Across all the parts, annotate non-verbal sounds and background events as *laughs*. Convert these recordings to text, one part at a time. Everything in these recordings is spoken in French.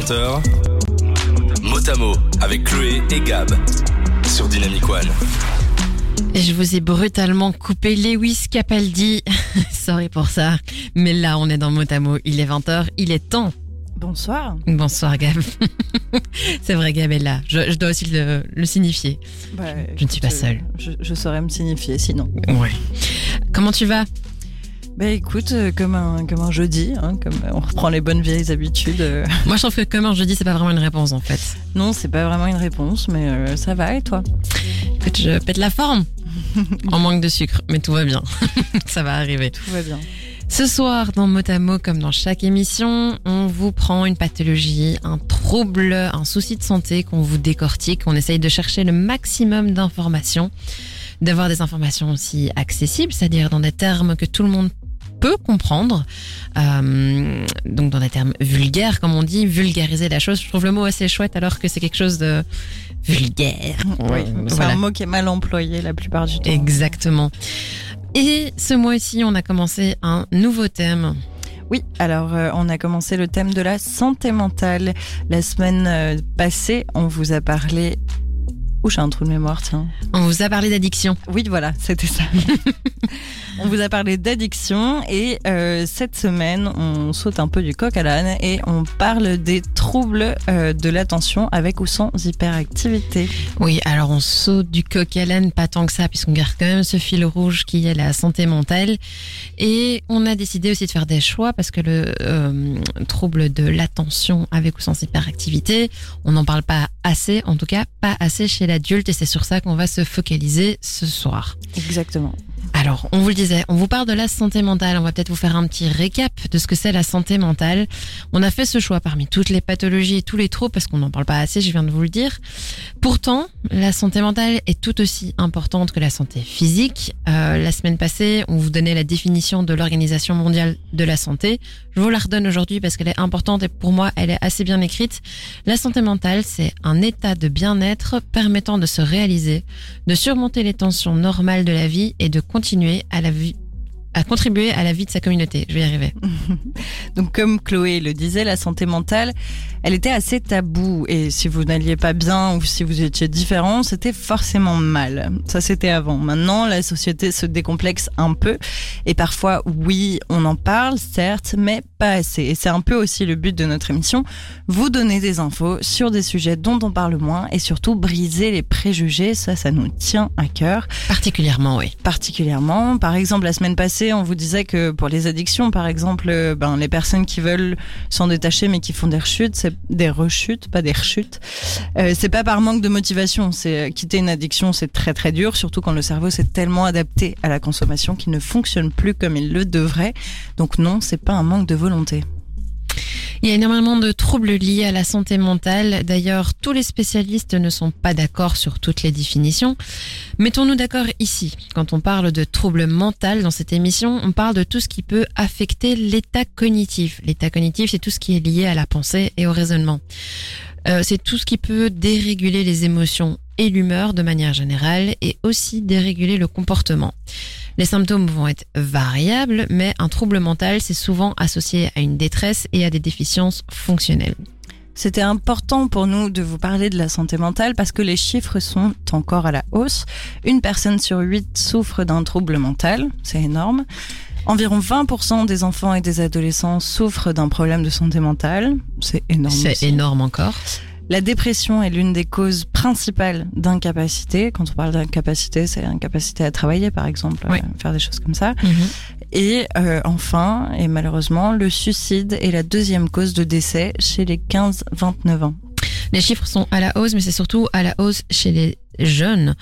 20h, Motamo avec Chloé et Gab sur Dynamic One. Et je vous ai brutalement coupé Lewis Capaldi. *laughs* Sorry pour ça. Mais là, on est dans Motamo. Il est 20h. Il est temps. Bonsoir. Bonsoir, Gab. *laughs* C'est vrai, Gab est là. Je, je dois aussi le, le signifier. Bah, Je ne suis pas seule. euh, Je, je saurais me signifier sinon. Ouais. Comment tu vas? Bah écoute, euh, comme un, comme un jeudi, hein, comme on reprend les bonnes vieilles habitudes. euh, *laughs* Moi, je trouve que comme un jeudi, c'est pas vraiment une réponse, en fait. non, c'est pas vraiment une réponse, mais euh, ça va et toi? Écoute, je pète la forme. *laughs* en manque de sucre, mais tout va bien. *laughs* ça va arriver. Tout va bien. Ce soir, dans Motamo, comme dans chaque émission, on vous prend une pathologie, un trouble, un souci de santé qu'on vous décortique. On essaye de chercher le maximum d'informations, d'avoir des informations aussi accessibles, c'est-à-dire dans des termes que tout le monde peut comprendre, Euh, donc dans des termes vulgaires, comme on dit, vulgariser la chose. Je trouve le mot assez chouette alors que c'est quelque chose de vulgaire. Oui, c'est Voilà. un mot qui est mal employé la plupart du temps. Exactement. Et ce mois-ci, on a commencé un nouveau thème. Oui, alors euh, on a commencé le thème de la santé mentale. La semaine euh, passée, on vous a parlé... Ouh, j'ai un trou de mémoire, tiens. On vous a parlé d'addiction. Oui, voilà, c'était ça. *laughs* on vous a parlé d'addiction et euh, cette semaine, on saute un peu du coq à l'âne et on parle des troubles euh, de l'attention avec ou sans hyperactivité. Oui, alors on saute du coq à l'âne, pas tant que ça, puisqu'on garde quand même ce fil rouge qui est la santé mentale. Et on a décidé aussi de faire des choix parce que le euh, trouble de l'attention avec ou sans hyperactivité, on n'en parle pas assez, en tout cas pas assez chez l'adulte, et c'est sur ça qu'on va se focaliser ce soir. Exactement. Alors, on vous le disait, on vous parle de la santé mentale. On va peut-être vous faire un petit récap de ce que c'est la santé mentale. On a fait ce choix parmi toutes les pathologies et tous les troubles parce qu'on n'en parle pas assez, je viens de vous le dire. Pourtant, la santé mentale est tout aussi importante que la santé physique. Euh, la semaine passée, on vous donnait la définition de l'Organisation mondiale de la santé. Je vous la redonne aujourd'hui parce qu'elle est importante et pour moi, elle est assez bien écrite. La santé mentale, c'est un état de bien-être permettant de se réaliser, de surmonter les tensions normales de la vie et de continuer à la vie à contribuer à la vie de sa communauté. Je vais y arriver. *laughs* Donc comme Chloé le disait, la santé mentale, elle était assez taboue et si vous n'alliez pas bien ou si vous étiez différent, c'était forcément mal. Ça c'était avant. Maintenant, la société se décomplexe un peu et parfois oui, on en parle certes, mais pas assez. Et c'est un peu aussi le but de notre émission, vous donner des infos sur des sujets dont on parle moins et surtout briser les préjugés, ça ça nous tient à cœur Particulièrement, oui. particulièrement. Par exemple, la semaine passée, on vous disait que pour les addictions, par exemple, euh, ben, les personnes qui veulent s'en détacher mais qui font des rechutes, c'est des rechutes, pas des rechutes. Euh, c'est pas par manque de motivation. C'est euh, quitter une addiction, c'est très très dur, surtout quand le cerveau s'est tellement adapté à la consommation qu'il ne fonctionne plus comme il le devrait. Donc non, c'est pas un manque de volonté. Il y a énormément de troubles liés à la santé mentale. D'ailleurs, tous les spécialistes ne sont pas d'accord sur toutes les définitions. Mettons-nous d'accord ici. Quand on parle de troubles mental dans cette émission, on parle de tout ce qui peut affecter l'état cognitif. L'état cognitif, c'est tout ce qui est lié à la pensée et au raisonnement. Euh, c'est tout ce qui peut déréguler les émotions et l'humeur de manière générale et aussi déréguler le comportement. Les symptômes vont être variables, mais un trouble mental, c'est souvent associé à une détresse et à des déficiences fonctionnelles. C'était important pour nous de vous parler de la santé mentale parce que les chiffres sont encore à la hausse. Une personne sur huit souffre d'un trouble mental, c'est énorme. Environ 20% des enfants et des adolescents souffrent d'un problème de santé mentale, c'est énorme. C'est énorme encore. La dépression est l'une des causes principales d'incapacité. Quand on parle d'incapacité, c'est incapacité à travailler, par exemple, Oui. faire des choses comme ça. Et euh, enfin, et malheureusement, le suicide est la deuxième cause de décès chez les 15-29 ans. Les chiffres sont à la hausse, mais c'est surtout à la hausse chez les jeunes.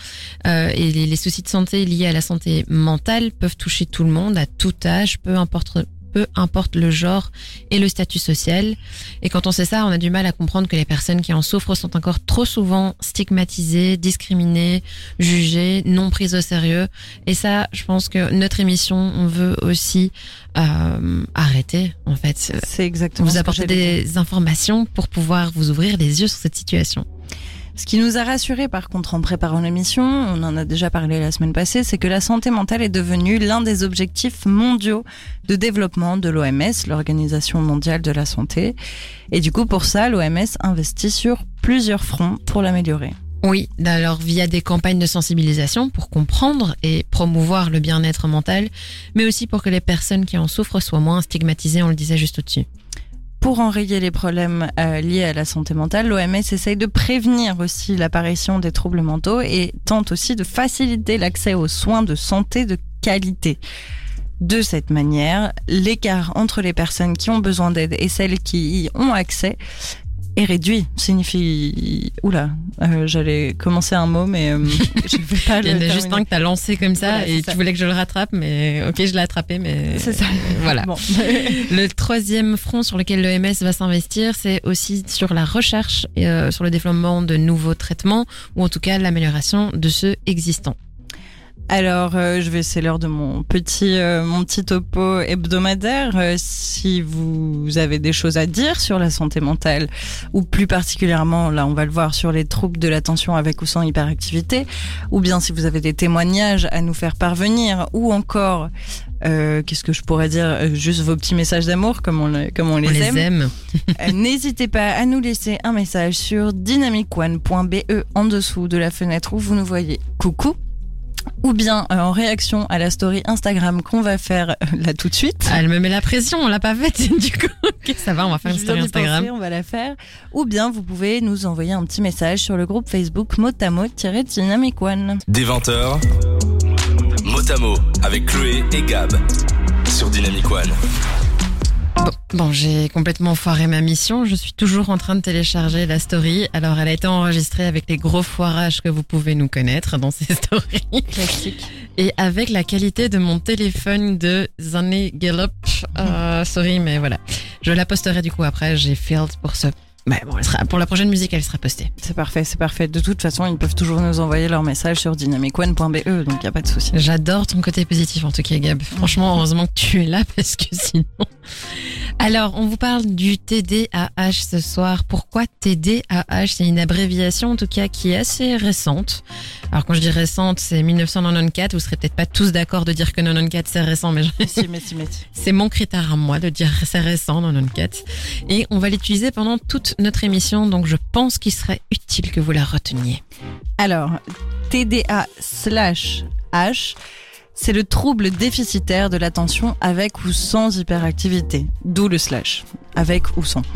Euh, et les, les soucis de santé liés à la santé mentale peuvent toucher tout le monde, à tout âge, peu importe peu importe le genre et le statut social. Et quand on sait ça, on a du mal à comprendre que les personnes qui en souffrent sont encore trop souvent stigmatisées, discriminées, jugées, non prises au sérieux. Et ça, je pense que notre émission, on veut aussi euh, arrêter, en fait. C'est exactement Vous apporter des informations pour pouvoir vous ouvrir les yeux sur cette situation. Ce qui nous a rassuré par contre en préparant l'émission, on en a déjà parlé la semaine passée, c'est que la santé mentale est devenue l'un des objectifs mondiaux de développement de l'OMS, l'Organisation mondiale de la santé. Et du coup, pour ça, l'OMS investit sur plusieurs fronts pour l'améliorer. Oui, alors via des campagnes de sensibilisation pour comprendre et promouvoir le bien-être mental, mais aussi pour que les personnes qui en souffrent soient moins stigmatisées, on le disait juste au-dessus. Pour enrayer les problèmes euh, liés à la santé mentale, l'OMS essaye de prévenir aussi l'apparition des troubles mentaux et tente aussi de faciliter l'accès aux soins de santé de qualité. De cette manière, l'écart entre les personnes qui ont besoin d'aide et celles qui y ont accès est réduit. Signifie... Oula, euh, j'allais commencer un mot, mais euh, *laughs* je vais pas le Il y en a juste un que t'as lancé comme ça Voilà, et tu voulais que je le rattrape, mais ok, je l'ai attrapé, mais C'est ça. voilà. Bon. *laughs* Le troisième front sur lequel l'OMS va s'investir, c'est aussi sur la recherche, et, euh, sur le développement de nouveaux traitements, ou en tout cas l'amélioration de ceux existants. Alors, euh, je vais, c'est l'heure de mon petit, euh, mon petit topo hebdomadaire. Euh, si vous avez des choses à dire sur la santé mentale, ou plus particulièrement, là, on va le voir sur les troubles de l'attention avec ou sans hyperactivité, ou bien si vous avez des témoignages à nous faire parvenir, ou encore, euh, qu'est-ce que je pourrais dire, euh, juste vos petits messages d'amour, comme on, comme on les On les aime. aime. Euh, *laughs* N'hésitez pas à nous laisser un message sur dynamicone.be en dessous de la fenêtre où vous nous voyez. Coucou. Ou bien euh, en réaction à la story Instagram qu'on va faire euh, là tout de suite. Ah, elle me met la pression, on l'a pas faite *laughs* du coup. Ok, ça va, on va faire une story Instagram. penser, on va la faire. Ou bien vous pouvez nous envoyer un petit message sur le groupe Facebook motamo-dynamic one. Des 20h, Motamo avec Chloé et Gab sur Dynamic One. Bon, bon, j'ai complètement foiré ma mission. Je suis toujours en train de télécharger la story. Alors, elle a été enregistrée avec les gros foirages que vous pouvez nous connaître dans ces *laughs* stories. Classique. Et avec la qualité de mon téléphone de Zanny Gallup. Euh, sorry, mais voilà. Je la posterai du coup après. J'ai failed pour ce. Mais bon, elle sera, pour la prochaine musique, elle sera postée. C'est parfait, c'est parfait. De toute façon, ils peuvent toujours nous envoyer leur message sur dynamicone.be, donc il n'y a pas de souci. J'adore ton côté positif en tout cas, Gab. Franchement, heureusement que tu es là *laughs* parce que sinon. Alors, on vous parle du TDAH ce soir. Pourquoi TDAH C'est une abréviation en tout cas qui est assez récente. Alors quand je dis récente, c'est 1994. Vous serez peut-être pas tous d'accord de dire que 94 c'est récent, mais je- si, mais si, mais si. *laughs* c'est mon critère à moi de dire c'est récent 94. Et on va l'utiliser pendant toute notre émission, donc je pense qu'il serait utile que vous la reteniez. Alors, TDA slash H, c'est le trouble déficitaire de l'attention avec ou sans hyperactivité. D'où le slash. Avec ou sans. *laughs*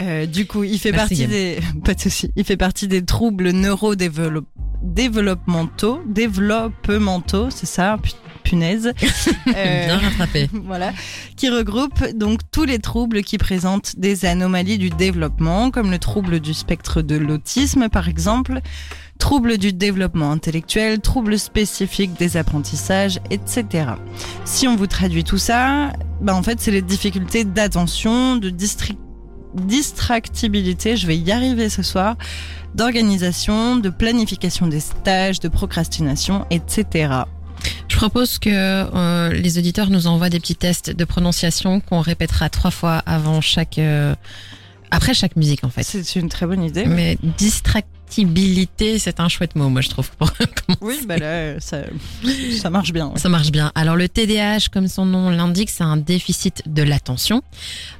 Euh, du coup, il fait Merci, partie des, *laughs* pas de souci. Il fait partie des troubles neurodéveloppementaux, développementaux, c'est ça, punaise. *laughs* Euh, Bien rattrapé. *laughs* voilà, qui regroupe donc tous les troubles qui présentent des anomalies du développement, comme le trouble du spectre de l'autisme par exemple, troubles du développement intellectuel, troubles spécifiques des apprentissages, etc. Si on vous traduit tout ça, bah en fait c'est les difficultés d'attention, de distractibilité, je vais y arriver ce soir, d'organisation, de planification des stages, de procrastination, etc. Je propose que euh, les auditeurs nous envoient des petits tests de prononciation qu'on répétera trois fois avant chaque, euh, après chaque musique en fait. C'est une très bonne idée. Mais distractibilité, c'est un chouette mot, moi je trouve. Pour. *laughs* Oui, bah là, ça, ça marche bien. ouais. Ça marche bien. Alors le TDAH, comme son nom l'indique, c'est un déficit de l'attention,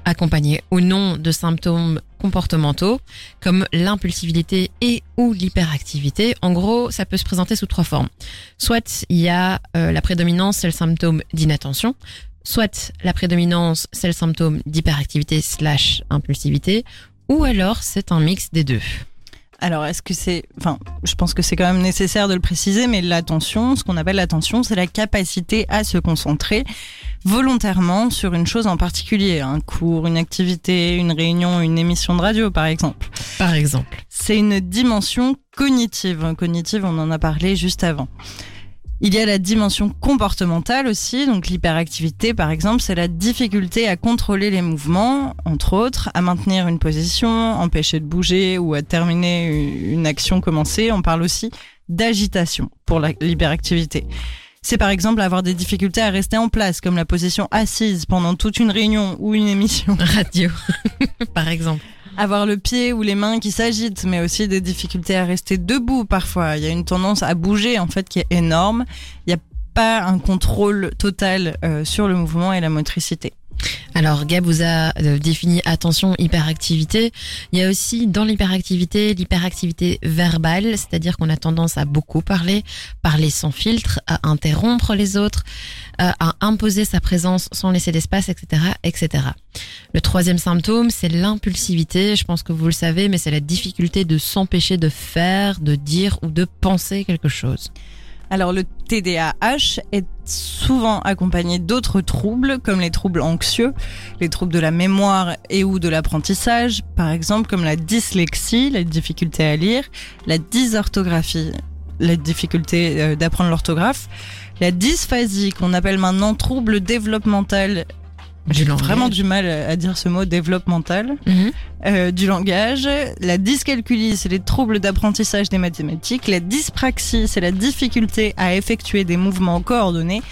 accompagné ou non de symptômes comportementaux comme l'impulsivité et ou l'hyperactivité. En gros, ça peut se présenter sous trois formes. Soit il y a euh, la prédominance, c'est le symptôme d'inattention. Soit la prédominance, c'est le symptôme d'hyperactivité slash impulsivité. Ou alors c'est un mix des deux. Alors, est-ce que c'est, enfin, je pense que c'est quand même nécessaire de le préciser, mais l'attention, ce qu'on appelle l'attention, c'est la capacité à se concentrer volontairement sur une chose en particulier, un cours, une activité, une réunion, une émission de radio, par exemple. Par exemple. C'est une dimension cognitive. Cognitive, on en a parlé juste avant. Il y a la dimension comportementale aussi, donc l'hyperactivité par exemple, c'est la difficulté à contrôler les mouvements, entre autres, à maintenir une position, empêcher de bouger ou à terminer une action commencée. On parle aussi d'agitation pour l'hyperactivité. C'est par exemple avoir des difficultés à rester en place, comme la position assise pendant toute une réunion ou une émission. *laughs* Radio, par exemple. Avoir le pied ou les mains qui s'agitent, mais aussi des difficultés à rester debout parfois. Il y a une tendance à bouger en fait qui est énorme. Il n'y a pas un contrôle total euh, sur le mouvement et la motricité. Alors Gab vous a euh, défini attention hyperactivité. Il y a aussi dans l'hyperactivité l'hyperactivité verbale, c'est-à-dire qu'on a tendance à beaucoup parler, parler sans filtre, à interrompre les autres, euh, à imposer sa présence sans laisser d'espace, etc., etc. Le troisième symptôme, c'est l'impulsivité. Je pense que vous le savez, mais c'est la difficulté de s'empêcher de faire, de dire ou de penser quelque chose. Alors le TDAH est souvent accompagné d'autres troubles comme les troubles anxieux, les troubles de la mémoire et ou de l'apprentissage, par exemple comme la dyslexie, la difficulté à lire, la dysorthographie, la difficulté euh, d'apprendre l'orthographe, la dysphasie qu'on appelle maintenant trouble développemental j'ai vraiment du mal à dire ce mot développemental Mhm. euh, du langage. La dyscalculie, c'est les troubles d'apprentissage des mathématiques. La dyspraxie, c'est la difficulté à effectuer des mouvements coordonnés.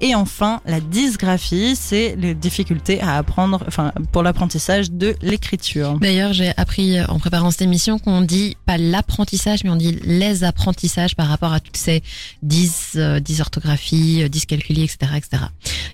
Et enfin, la dysgraphie, c'est les difficultés à apprendre, enfin, pour l'apprentissage de l'écriture. D'ailleurs, j'ai appris euh, en préparant cette émission qu'on dit pas l'apprentissage, mais on dit les apprentissages par rapport à toutes ces dys, euh, dysorthographies, euh, dyscalculies, etc., etc.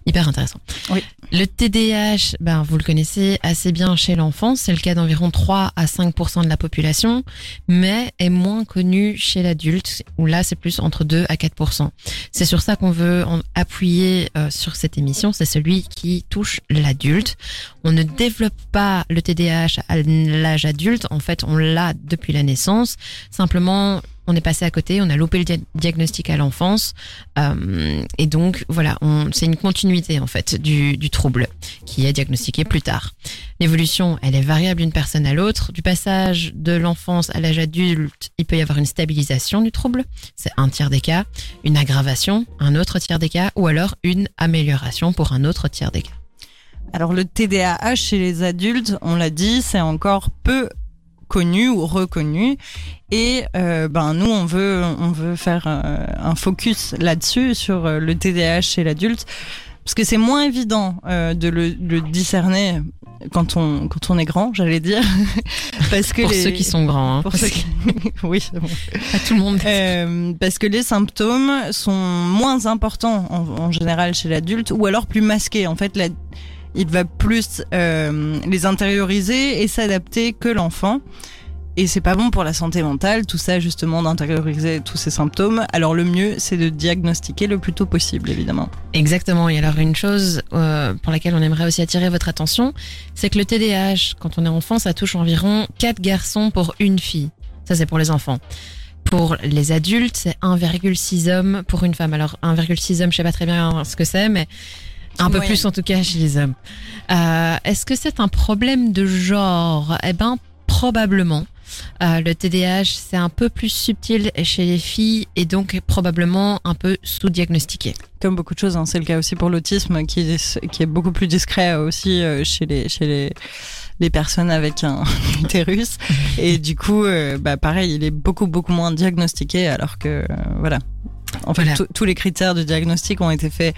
Hyper intéressant. Oui. Le TDAH, ben, vous le connaissez assez bien chez l'enfant. C'est le cas d'environ 3 à 5% de la population, mais est moins connu chez l'adulte, où là, c'est plus entre 2 à 4%. C'est sur ça qu'on veut en appuyer euh, sur cette émission. C'est celui qui touche l'adulte. On ne développe pas le TDAH à l'âge adulte. En fait, on l'a depuis la naissance. Simplement, on est passé à côté, on a loupé le dia- diagnostic à l'enfance. Euh, et donc, voilà, c'est une continuité, en fait, du, du trouble qui est diagnostiqué plus tard. L'évolution, elle est variable d'une personne à l'autre. Du passage de l'enfance à l'âge adulte, il peut y avoir une stabilisation du trouble. C'est un tiers des cas. Une aggravation, un autre tiers des cas. Ou alors une amélioration pour un autre tiers des cas. Alors le TDAH chez les adultes, on l'a dit, c'est encore peu connu ou reconnu. Et euh, ben nous, on veut, on veut faire euh, un focus là-dessus sur euh, le TDAH chez l'adulte, parce que c'est moins évident euh, de le, le discerner quand on quand on est grand, j'allais dire, *laughs* parce que Pour les- ceux qui sont grands. Hein, pour ceux qui- *laughs* oui, bon. pas tout le monde. Euh, parce que les symptômes sont moins importants en, en général chez l'adulte ou alors plus masqués. En fait, la- il va plus euh, les intérioriser et s'adapter que l'enfant. Et c'est pas bon pour la santé mentale, tout ça justement d'intérioriser tous ces symptômes. Alors le mieux, c'est de diagnostiquer le plus tôt possible, évidemment. Exactement. Et alors une chose euh, pour laquelle on aimerait aussi attirer votre attention, c'est que le TDAH, quand on est enfant, ça touche environ 4 garçons pour une fille. Ça, c'est pour les enfants. Pour les adultes, c'est 1,6 hommes pour une femme. Alors 1,6 hommes, je sais pas très bien ce que c'est, mais un peu plus en tout cas chez les hommes. Euh, Est-ce que c'est un problème de genre? Eh ben probablement. Euh, le TDAH, c'est un peu plus subtil chez les filles et donc probablement un peu sous-diagnostiqué. Comme beaucoup de choses, hein, c'est le cas aussi pour l'autisme, qui est, qui est beaucoup plus discret aussi euh, chez les chez les les personnes avec un *laughs* utérus. Et du coup, euh, bah pareil, il est beaucoup beaucoup moins diagnostiqué, alors que euh, voilà. En fait, Voilà. tous- tous les critères de diagnostic ont été faits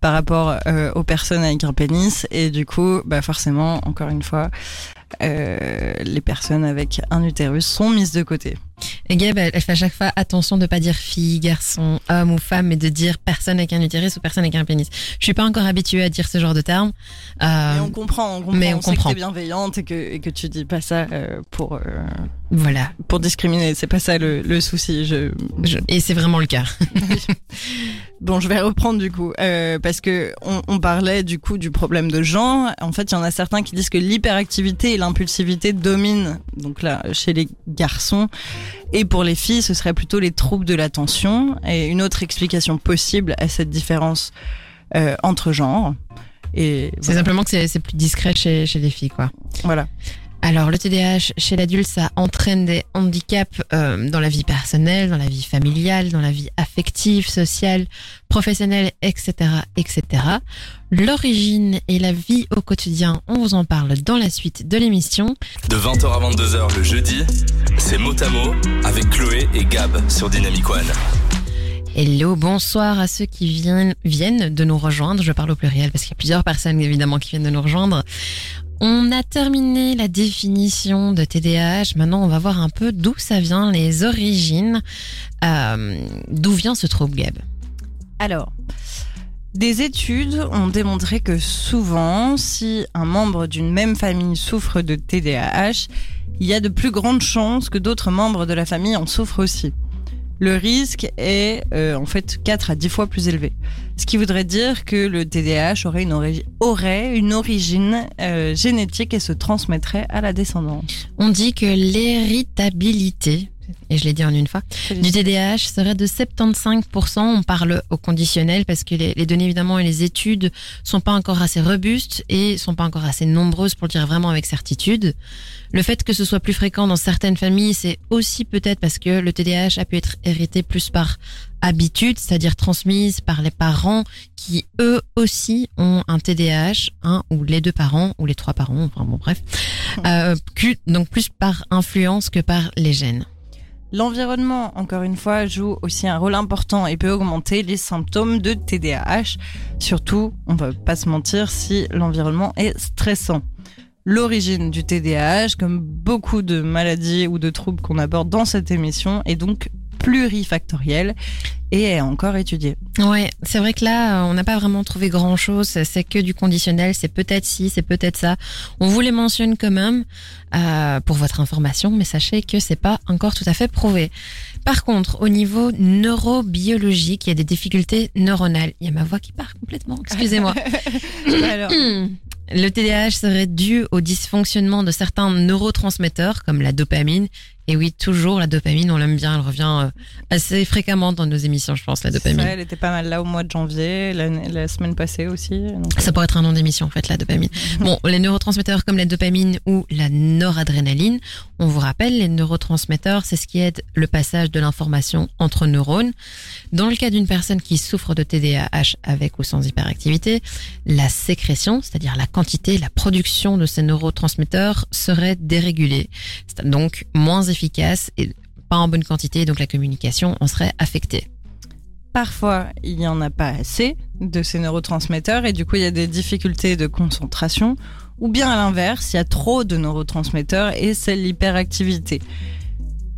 par rapport euh, aux personnes avec un pénis, et du coup, bah forcément, encore une fois, euh, les personnes avec un utérus sont mises de côté. Et Gab, elle, elle fait à chaque fois attention de pas dire fille, garçon, homme ou femme, mais de dire personne avec un utérus ou personne avec un pénis. Je suis pas encore habituée à dire ce genre de termes. Euh, Mais on comprend, on comprend, mais on on sait comprend. que t'es bienveillante et que, et que tu dis pas ça euh, pour, euh, voilà. pour discriminer. C'est pas ça le, le souci. Je... Je- et c'est vraiment le cas. *laughs* Bon, je vais reprendre du coup, parce que on, on parlait du coup du problème de genre. En fait, il y en a certains qui disent que l'hyperactivité et l'impulsivité dominent. Donc là, chez les garçons et pour les filles, ce serait plutôt les troubles de l'attention. Et une autre explication possible à cette différence euh, entre genres. Et C'est simplement que c'est c'est plus discret chez, chez les filles, quoi. voilà. Alors, le TDAH chez l'adulte, ça entraîne des handicaps euh, dans la vie personnelle, dans la vie familiale, dans la vie affective, sociale, professionnelle, etc., etc. L'origine et la vie au quotidien, on vous en parle dans la suite de l'émission. De 20h à 22h le jeudi, c'est mot à mot avec Chloé et Gab sur Dynamic One. Hello, bonsoir à ceux qui viennent, viennent de nous rejoindre. Je parle au pluriel parce qu'il y a plusieurs personnes évidemment qui viennent de nous rejoindre. On a terminé la définition de TDAH. Maintenant, on va voir un peu d'où ça vient, les origines. Euh, d'où vient ce trouble, Gab? Alors, des études ont démontré que souvent, si un membre d'une même famille souffre de TDAH, il y a de plus grandes chances que d'autres membres de la famille en souffrent aussi. Le risque est euh, en fait 4 à 10 fois plus élevé. Ce qui voudrait dire que le TDAH aurait une, aurait une origine euh, génétique et se transmettrait à la descendance. On dit que l'héritabilité, et je l'ai dit en une fois, du TDAH serait de 75%. On parle au conditionnel parce que les, les données évidemment et les études sont pas encore assez robustes et sont pas encore assez nombreuses pour le dire vraiment avec certitude. Le fait que ce soit plus fréquent dans certaines familles, c'est aussi peut-être parce que le TDAH a pu être hérité plus par habitude, c'est-à-dire transmise par les parents qui eux aussi ont un TDAH, un ou les deux parents ou les trois parents, enfin bon bref, *laughs* euh, donc plus par influence que par les gènes. L'environnement, encore une fois, joue aussi un rôle important et peut augmenter les symptômes de TDAH. Surtout, on va pas se mentir, si l'environnement est stressant. L'origine du TDAH, comme beaucoup de maladies ou de troubles qu'on aborde dans cette émission, est donc plurifactorielle et est encore étudiée. Ouais, c'est vrai que là, euh, on n'a pas vraiment trouvé grand chose. C'est que du conditionnel. C'est peut-être ci, c'est peut-être ça. On vous les mentionne quand même euh, pour votre information, mais sachez que c'est pas encore tout à fait prouvé. Par contre, au niveau neurobiologique, il y a des difficultés neuronales. Il y a ma voix qui part complètement. Excusez-moi. *laughs* Alors, Le TDAH serait dû au dysfonctionnement de certains neurotransmetteurs comme la dopamine. Et oui, toujours la dopamine, on l'aime bien, elle revient euh, assez fréquemment dans nos émissions, je pense, la ça, dopamine. elle était pas mal là au mois de janvier, la, la semaine passée aussi. donc- Ça pourrait être un nom d'émission en fait, la dopamine. *laughs* Bon, les neurotransmetteurs comme la dopamine ou la noradrénaline, on vous rappelle, les neurotransmetteurs, c'est ce qui aide le passage de l'information entre neurones. Dans le cas d'une personne qui souffre de TDAH avec ou sans hyperactivité, la sécrétion, c'est-à-dire la quantité, la production de ces neurotransmetteurs serait dérégulée, c'est donc moins efficace et pas en bonne quantité, donc la communication en serait affectée. Parfois, il n'y en a pas assez de ces neurotransmetteurs et du coup, il y a des difficultés de concentration. Ou bien à l'inverse, il y a trop de neurotransmetteurs et c'est l'hyperactivité.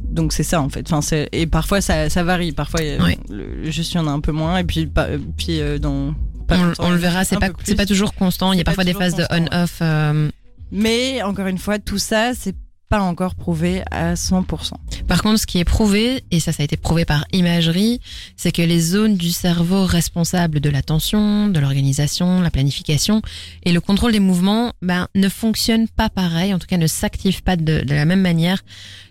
Donc c'est ça en fait. Enfin, et parfois ça, ça varie. Parfois, le- juste il y en a un peu moins et puis, pas- puis euh, dans. pas On, on le verra, c'est pas pas toujours constant. Il y a parfois des phases de constant, on-off. euh, Mais encore une fois, tout ça, c'est pas encore prouvé à 100%. Par contre, ce qui est prouvé, et ça, ça a été prouvé par imagerie, c'est que les zones du cerveau responsables de l'attention, de l'organisation, la planification et le contrôle des mouvements, ben, ne fonctionnent pas pareil, en tout cas ne s'activent pas de, de la même manière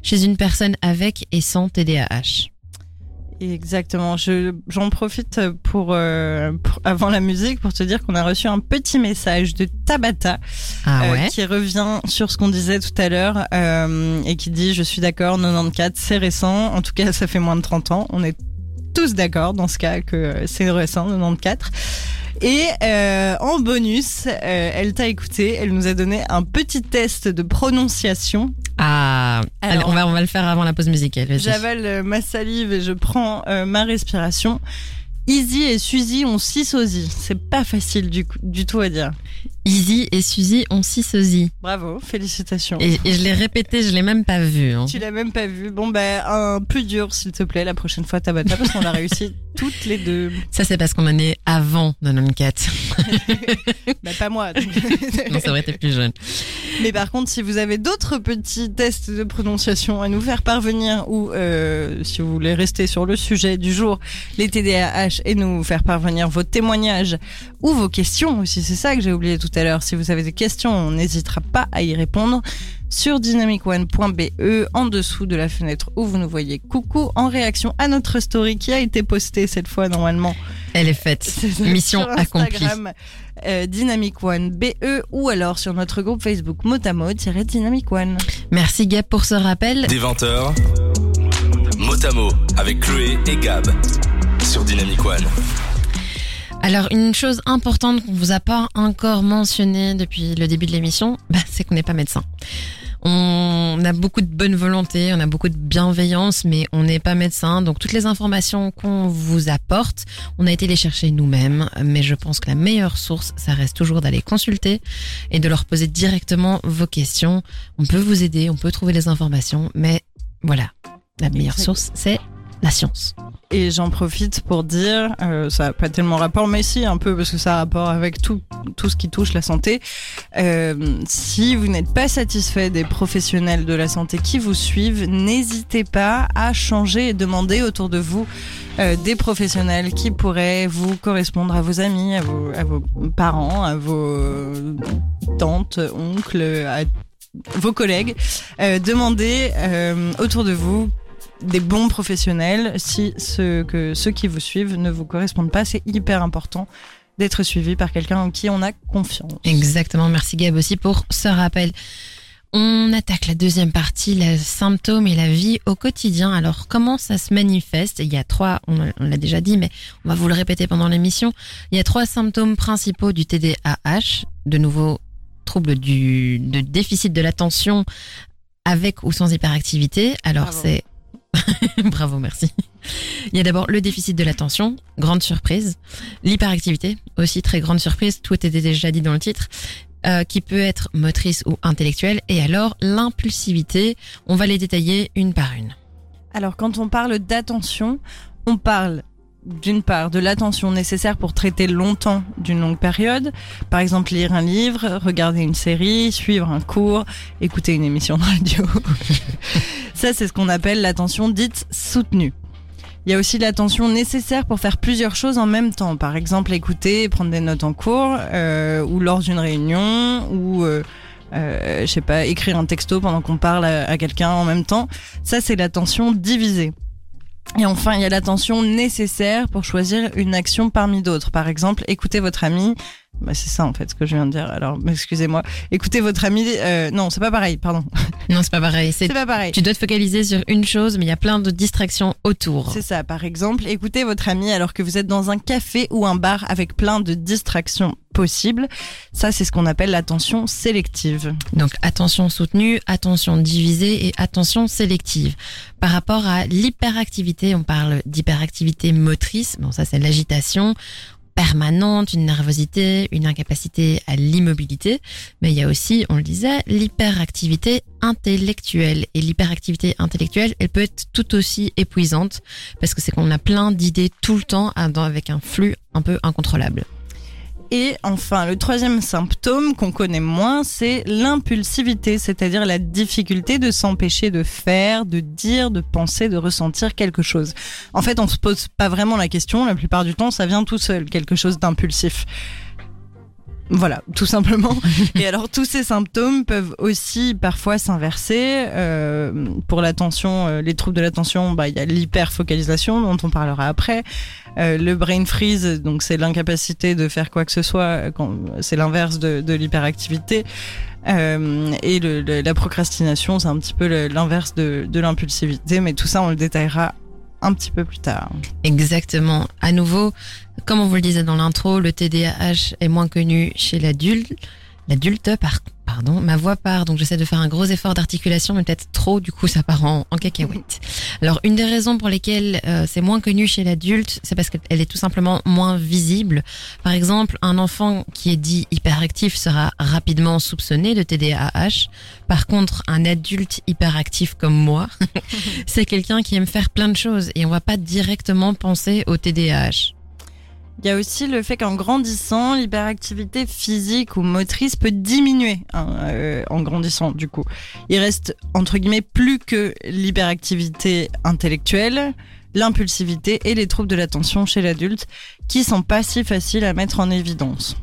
chez une personne avec et sans TDAH. Exactement. Je, j'en profite pour, euh, pour- avant la musique pour te dire qu'on a reçu un petit message de Tabata Ah euh, ouais. qui revient sur ce qu'on disait tout à l'heure euh, et qui dit je suis d'accord 94 c'est récent. En tout cas ça fait moins de 30 ans. On est tous d'accord dans ce cas que euh, c'est récent 94 et euh, en bonus euh, elle t'a écouté elle nous a donné un petit test de prononciation Ah, allez, on, va, on va le faire avant la pause musicale. J'avale euh, ma salive et je prends euh, ma respiration. Easy et Suzy ont six sosies. C'est pas facile du tout à dire. Izzy et Suzy ont six sosies. Bravo, félicitations. Et, et je l'ai répété, je l'ai même pas vu. hein. Tu l'as même pas vu. Bon, ben, un plus dur, s'il te plaît, la prochaine fois, Tabata, parce qu'on l'a réussi *laughs* toutes les deux. Ça, c'est parce qu'on en est avant 94. *laughs* Bah, pas moi. *laughs* non, c'est vrai, t'es plus jeune. Mais par contre, si vous avez d'autres petits tests de prononciation à nous faire parvenir ou euh, si vous voulez rester sur le sujet du jour, les TDAH, et nous faire parvenir vos témoignages ou vos questions aussi, c'est ça que j'ai oublié tout à l'heure. Si vous avez des questions, on n'hésitera pas à y répondre sur dynamicone.be en dessous de la fenêtre où vous nous voyez. Coucou en réaction à notre story qui a été postée cette fois normalement Elle est faite. Mission sur accomplie. Instagram, euh, Dynamic One BE ou alors sur notre groupe Facebook Motamo-Dynamic One. Merci Gab pour ce rappel. Des 20h, Motamo avec Chloé et Gab sur Dynamic One. Alors une chose importante qu'on vous a pas encore mentionnée depuis le début de l'émission, *laughs* bah, c'est qu'on n'est pas médecin. On a beaucoup de bonne volonté, on a beaucoup de bienveillance, mais on n'est pas médecin. Donc toutes les informations qu'on vous apporte, on a été les chercher nous-mêmes. Mais je pense que la meilleure source, ça reste toujours d'aller consulter et de leur poser directement vos questions. On peut vous aider, on peut trouver les informations, mais voilà, la meilleure source, c'est la science. Et j'en profite pour dire, euh, ça n'a pas tellement rapport, mais si un peu parce que ça a rapport avec tout, tout ce qui touche la santé. Euh, si vous n'êtes pas satisfait des professionnels de la santé qui vous suivent, n'hésitez pas à changer et demander autour de vous euh, des professionnels qui pourraient vous correspondre à vos amis, à vos, parents, à vos tantes, oncles, à vos collègues. Demandez autour de vous des bons professionnels si ce que ceux qui vous suivent ne vous correspondent pas. C'est hyper important d'être suivi par quelqu'un en qui on a confiance. Exactement. Merci Gab aussi pour ce rappel. On attaque la deuxième partie, les symptômes et la vie au quotidien. Alors, comment ça se manifeste? Il y a trois, on l'a déjà dit, mais on va vous le répéter pendant l'émission. Il y a trois symptômes principaux du TDAH. De nouveau, trouble du de déficit de l'attention avec ou sans hyperactivité. Alors, c'est *laughs* Bravo, merci. Il y a d'abord le déficit de l'attention, grande surprise. L'hyperactivité, aussi très grande surprise, tout était déjà dit dans le titre, euh, qui peut être motrice ou intellectuelle. Et alors l'impulsivité, on va les détailler une par une. Alors quand on parle d'attention, on parle d'une part de l'attention nécessaire pour traiter longtemps d'une longue période, par exemple lire un livre, regarder une série, suivre un cours, écouter une émission de radio. *laughs* Ça, c'est ce qu'on appelle l'attention dite soutenue. Il y a aussi l'attention nécessaire pour faire plusieurs choses en même temps, par exemple écouter et prendre des notes en cours, euh, ou lors d'une réunion, ou euh, euh, je sais pas, écrire un texto pendant qu'on parle à, à quelqu'un en même temps. Ça, c'est l'attention divisée. Et enfin, il y a l'attention nécessaire pour choisir une action parmi d'autres. Par exemple, écoutez votre ami. Bah, c'est ça en fait ce que je viens de dire. Alors, excusez-moi. Écoutez votre ami. Euh, non, c'est pas pareil. Pardon. *laughs* Non, c'est pas pareil. C'est pas pareil. Tu dois te focaliser sur une chose, mais il y a plein de distractions autour. C'est ça. Par exemple, écoutez votre ami alors que vous êtes dans un café ou un bar avec plein de distractions possibles. Ça, c'est ce qu'on appelle l'attention sélective. Donc, attention soutenue, attention divisée et attention sélective. Par rapport à l'hyperactivité, on parle d'hyperactivité motrice. Bon, ça, c'est l'agitation permanente, une nervosité, une incapacité à l'immobilité, mais il y a aussi, on le disait, l'hyperactivité intellectuelle. Et l'hyperactivité intellectuelle, elle peut être tout aussi épuisante parce que c'est qu'on a plein d'idées tout le temps avec un flux un peu incontrôlable. Et enfin, le troisième symptôme qu'on connaît moins, c'est l'impulsivité, c'est-à-dire la difficulté de s'empêcher de faire, de dire, de penser, de ressentir quelque chose. En fait, on se pose pas vraiment la question, la plupart du temps, ça vient tout seul, quelque chose d'impulsif. Voilà, tout simplement. *laughs* Et alors tous ces symptômes peuvent aussi parfois s'inverser. Euh, pour l'attention, euh, les troubles de l'attention, bah il y a l'hyperfocalisation dont on parlera après. Euh, le brain freeze, donc c'est l'incapacité de faire quoi que ce soit. C'est l'inverse de, de l'hyperactivité. Euh, et le, la procrastination, c'est un petit peu l'inverse de, de l'impulsivité. Mais tout ça, on le détaillera un petit peu plus tard. Exactement. À nouveau, comme on vous le disait dans l'intro, le TDAH est moins connu chez l'adulte. L'adulte, par, pardon, ma voix part, donc j'essaie de faire un gros effort d'articulation, mais peut-être trop, du coup ça part en, en cacahuète. *laughs* Alors une des raisons pour lesquelles euh, c'est moins connu chez l'adulte, c'est parce qu'elle est tout simplement moins visible. Par exemple, un enfant qui est dit hyperactif sera rapidement soupçonné de TDAH. Par contre, un adulte hyperactif comme moi, *laughs* c'est quelqu'un qui aime faire plein de choses et on va pas directement penser au TDAH. Il y a aussi le fait qu'en grandissant, l'hyperactivité physique ou motrice peut diminuer hein, euh, en grandissant du coup. Il reste entre guillemets plus que l'hyperactivité intellectuelle, l'impulsivité et les troubles de l'attention chez l'adulte qui sont pas si faciles à mettre en évidence.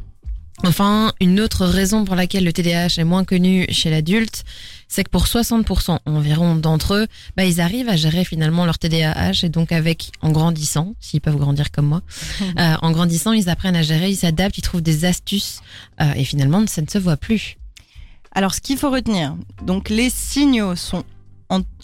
Enfin, une autre raison pour laquelle le TDAH est moins connu chez l'adulte, c'est que pour 60% environ d'entre eux, bah, ils arrivent à gérer finalement leur TDAH et donc avec, en grandissant, s'ils peuvent grandir comme moi, *laughs* euh, en grandissant, ils apprennent à gérer, ils s'adaptent, ils trouvent des astuces euh, et finalement, ça ne se voit plus. Alors, ce qu'il faut retenir, donc les signaux sont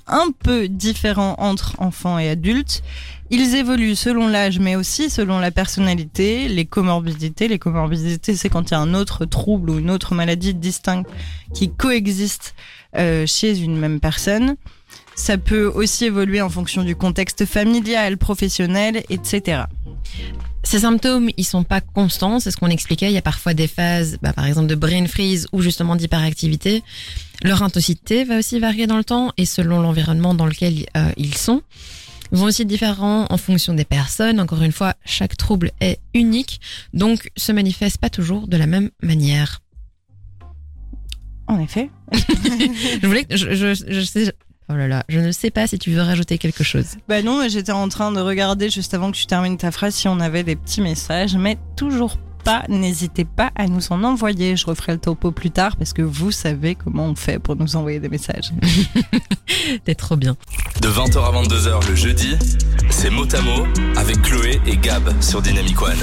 un peu différents entre enfants et adultes. Ils évoluent selon l'âge, mais aussi selon la personnalité, les comorbidités. Les comorbidités, c'est quand il y a un autre trouble ou une autre maladie distincte qui coexiste euh, chez une même personne. Ça peut aussi évoluer en fonction du contexte familial, professionnel, etc. Ces symptômes, ils sont pas constants, c'est ce qu'on expliquait. Il y a parfois des phases, bah, par exemple de brain freeze ou justement d'hyperactivité. Leur intensité va aussi varier dans le temps et selon l'environnement dans lequel euh, ils sont. Ils vont aussi être différents en fonction des personnes. Encore une fois, chaque trouble est unique, donc se manifeste pas toujours de la même manière. En effet. *laughs* *laughs* je voulais je, je, je sais, Oh là là, je ne sais pas si tu veux rajouter quelque chose. Bah non, mais j'étais en train de regarder juste avant que tu termines ta phrase si on avait des petits messages, mais toujours pas. N'hésitez pas à nous en envoyer. Je referai le topo plus tard parce que vous savez comment on fait pour nous envoyer des messages. *laughs* T'es trop bien. De 20h à 22h le jeudi, c'est Motamo avec Chloé et Gab sur Dynamic One.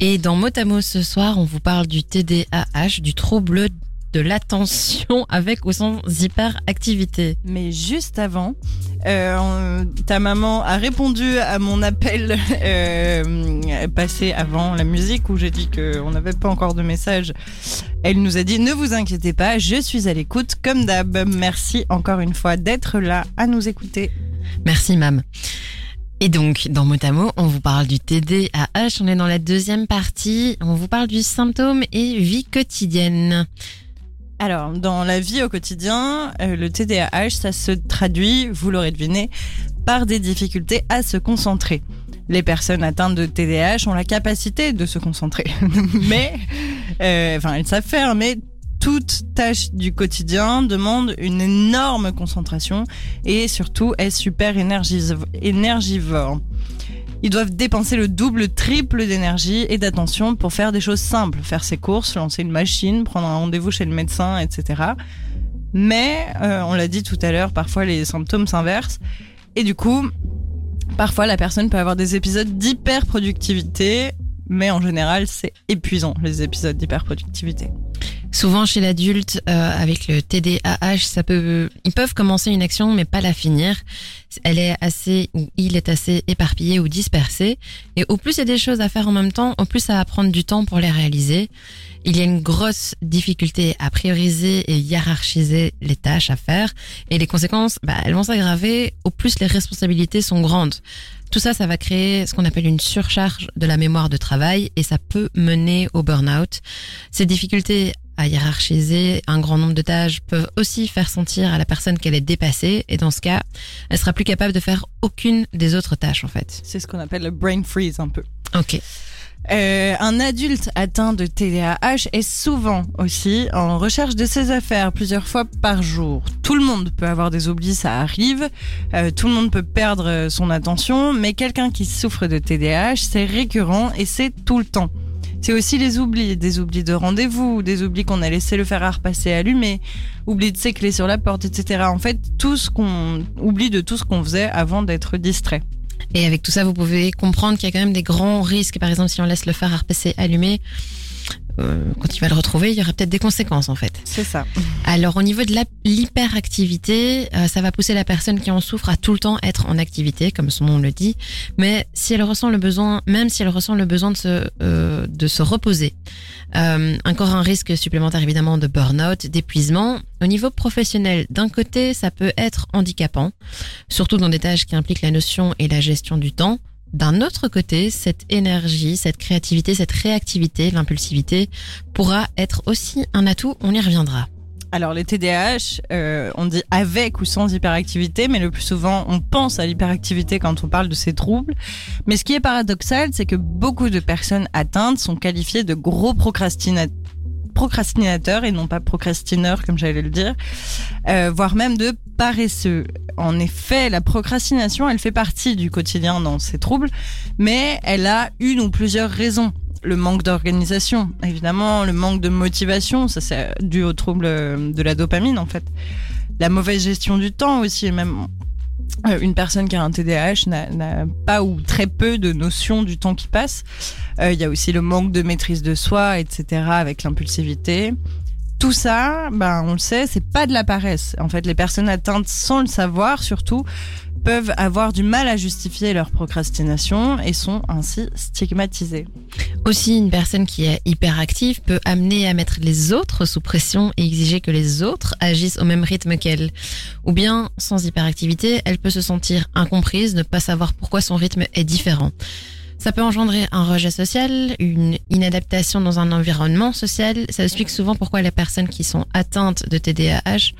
Et dans Motamo ce soir, on vous parle du TDAH, du trouble de l'attention avec ou sans hyperactivité. Mais juste avant, euh, ta maman a répondu à mon appel euh, passé avant la musique où j'ai dit qu'on n'avait pas encore de message. Elle nous a dit ne vous inquiétez pas, je suis à l'écoute comme d'hab. Merci encore une fois d'être là à nous écouter. Merci mam. Et donc, dans Motamo, on vous parle du TDAH, on est dans la deuxième partie, on vous parle du symptôme et vie quotidienne. Alors, dans la vie au quotidien, euh, le TDAH, ça se traduit, vous l'aurez deviné, par des difficultés à se concentrer. Les personnes atteintes de TDAH ont la capacité de se concentrer, *laughs* mais, euh, enfin, elles savent faire, mais toute tâche du quotidien demande une énorme concentration et surtout est super énergivore. Ils doivent dépenser le double, le triple d'énergie et d'attention pour faire des choses simples, faire ses courses, lancer une machine, prendre un rendez-vous chez le médecin, etc. Mais, euh, on l'a dit tout à l'heure, parfois les symptômes s'inversent. Et du coup, parfois la personne peut avoir des épisodes d'hyperproductivité, mais en général, c'est épuisant, les épisodes d'hyperproductivité. Souvent chez l'adulte, euh, avec le TDAH, ça peut, ils peuvent commencer une action mais pas la finir. Elle est assez ou il est assez éparpillé ou dispersé. Et au plus il y a des choses à faire en même temps, au plus ça va prendre du temps pour les réaliser. Il y a une grosse difficulté à prioriser et hiérarchiser les tâches à faire. Et les conséquences, bah, elles vont s'aggraver au plus les responsabilités sont grandes. Tout ça, ça va créer ce qu'on appelle une surcharge de la mémoire de travail et ça peut mener au burn-out. Ces difficultés à hiérarchiser un grand nombre de tâches peuvent aussi faire sentir à la personne qu'elle est dépassée et dans ce cas, elle sera plus capable de faire aucune des autres tâches en fait. C'est ce qu'on appelle le brain freeze un peu. Ok. Euh, un adulte atteint de TDAH est souvent aussi en recherche de ses affaires plusieurs fois par jour. Tout le monde peut avoir des oublis, ça arrive. Euh, tout le monde peut perdre son attention, mais quelqu'un qui souffre de TDAH, c'est récurrent et c'est tout le temps. C'est aussi les oublis, des oublis de rendez-vous, des oublis qu'on a laissé le fer à repasser allumé, oubli de ses clés sur la porte, etc. En fait, tout ce qu'on oublie de tout ce qu'on faisait avant d'être distrait. Et avec tout ça, vous pouvez comprendre qu'il y a quand même des grands risques. Par exemple, si on laisse le fer à repasser allumé, quand il va le retrouver, il y aura peut-être des conséquences en fait. C'est ça. Alors au niveau de l'hyperactivité, euh, ça va pousser la personne qui en souffre à tout le temps être en activité, comme son nom le dit. Mais si elle ressent le besoin, même si elle ressent le besoin de se euh, de se reposer, encore un risque supplémentaire évidemment de burn-out, d'épuisement. Au niveau professionnel, d'un côté, ça peut être handicapant, surtout dans des tâches qui impliquent la notion et la gestion du temps. D'un autre côté, cette énergie, cette créativité, cette réactivité, l'impulsivité pourra être aussi un atout, on y reviendra. Alors les TDAH, euh, on dit avec ou sans hyperactivité, mais le plus souvent on pense à l'hyperactivité quand on parle de ces troubles. Mais ce qui est paradoxal, c'est que beaucoup de personnes atteintes sont qualifiées de gros procrastinateurs procrastinateur et non pas procrastineur comme j'allais le dire, euh, voire même de paresseux. En effet, la procrastination, elle fait partie du quotidien dans ces troubles, mais elle a une ou plusieurs raisons. Le manque d'organisation, évidemment, le manque de motivation, ça c'est dû au trouble de la dopamine en fait. La mauvaise gestion du temps aussi, même euh, une personne qui a un TDAH n'a pas ou très peu de notion du temps qui passe. Euh, il y a aussi le manque de maîtrise de soi, etc., avec l'impulsivité. Tout ça, ben, on le sait, c'est pas de la paresse. En fait, les personnes atteintes sans le savoir, surtout, peuvent avoir du mal à justifier leur procrastination et sont ainsi stigmatisés. Aussi, une personne qui est hyperactive peut amener à mettre les autres sous pression et exiger que les autres agissent au même rythme qu'elle. Ou bien, sans hyperactivité, elle peut se sentir incomprise, ne pas savoir pourquoi son rythme est différent. Ça peut engendrer un rejet social, une inadaptation dans un environnement social. Ça explique souvent pourquoi les personnes qui sont atteintes de TDAH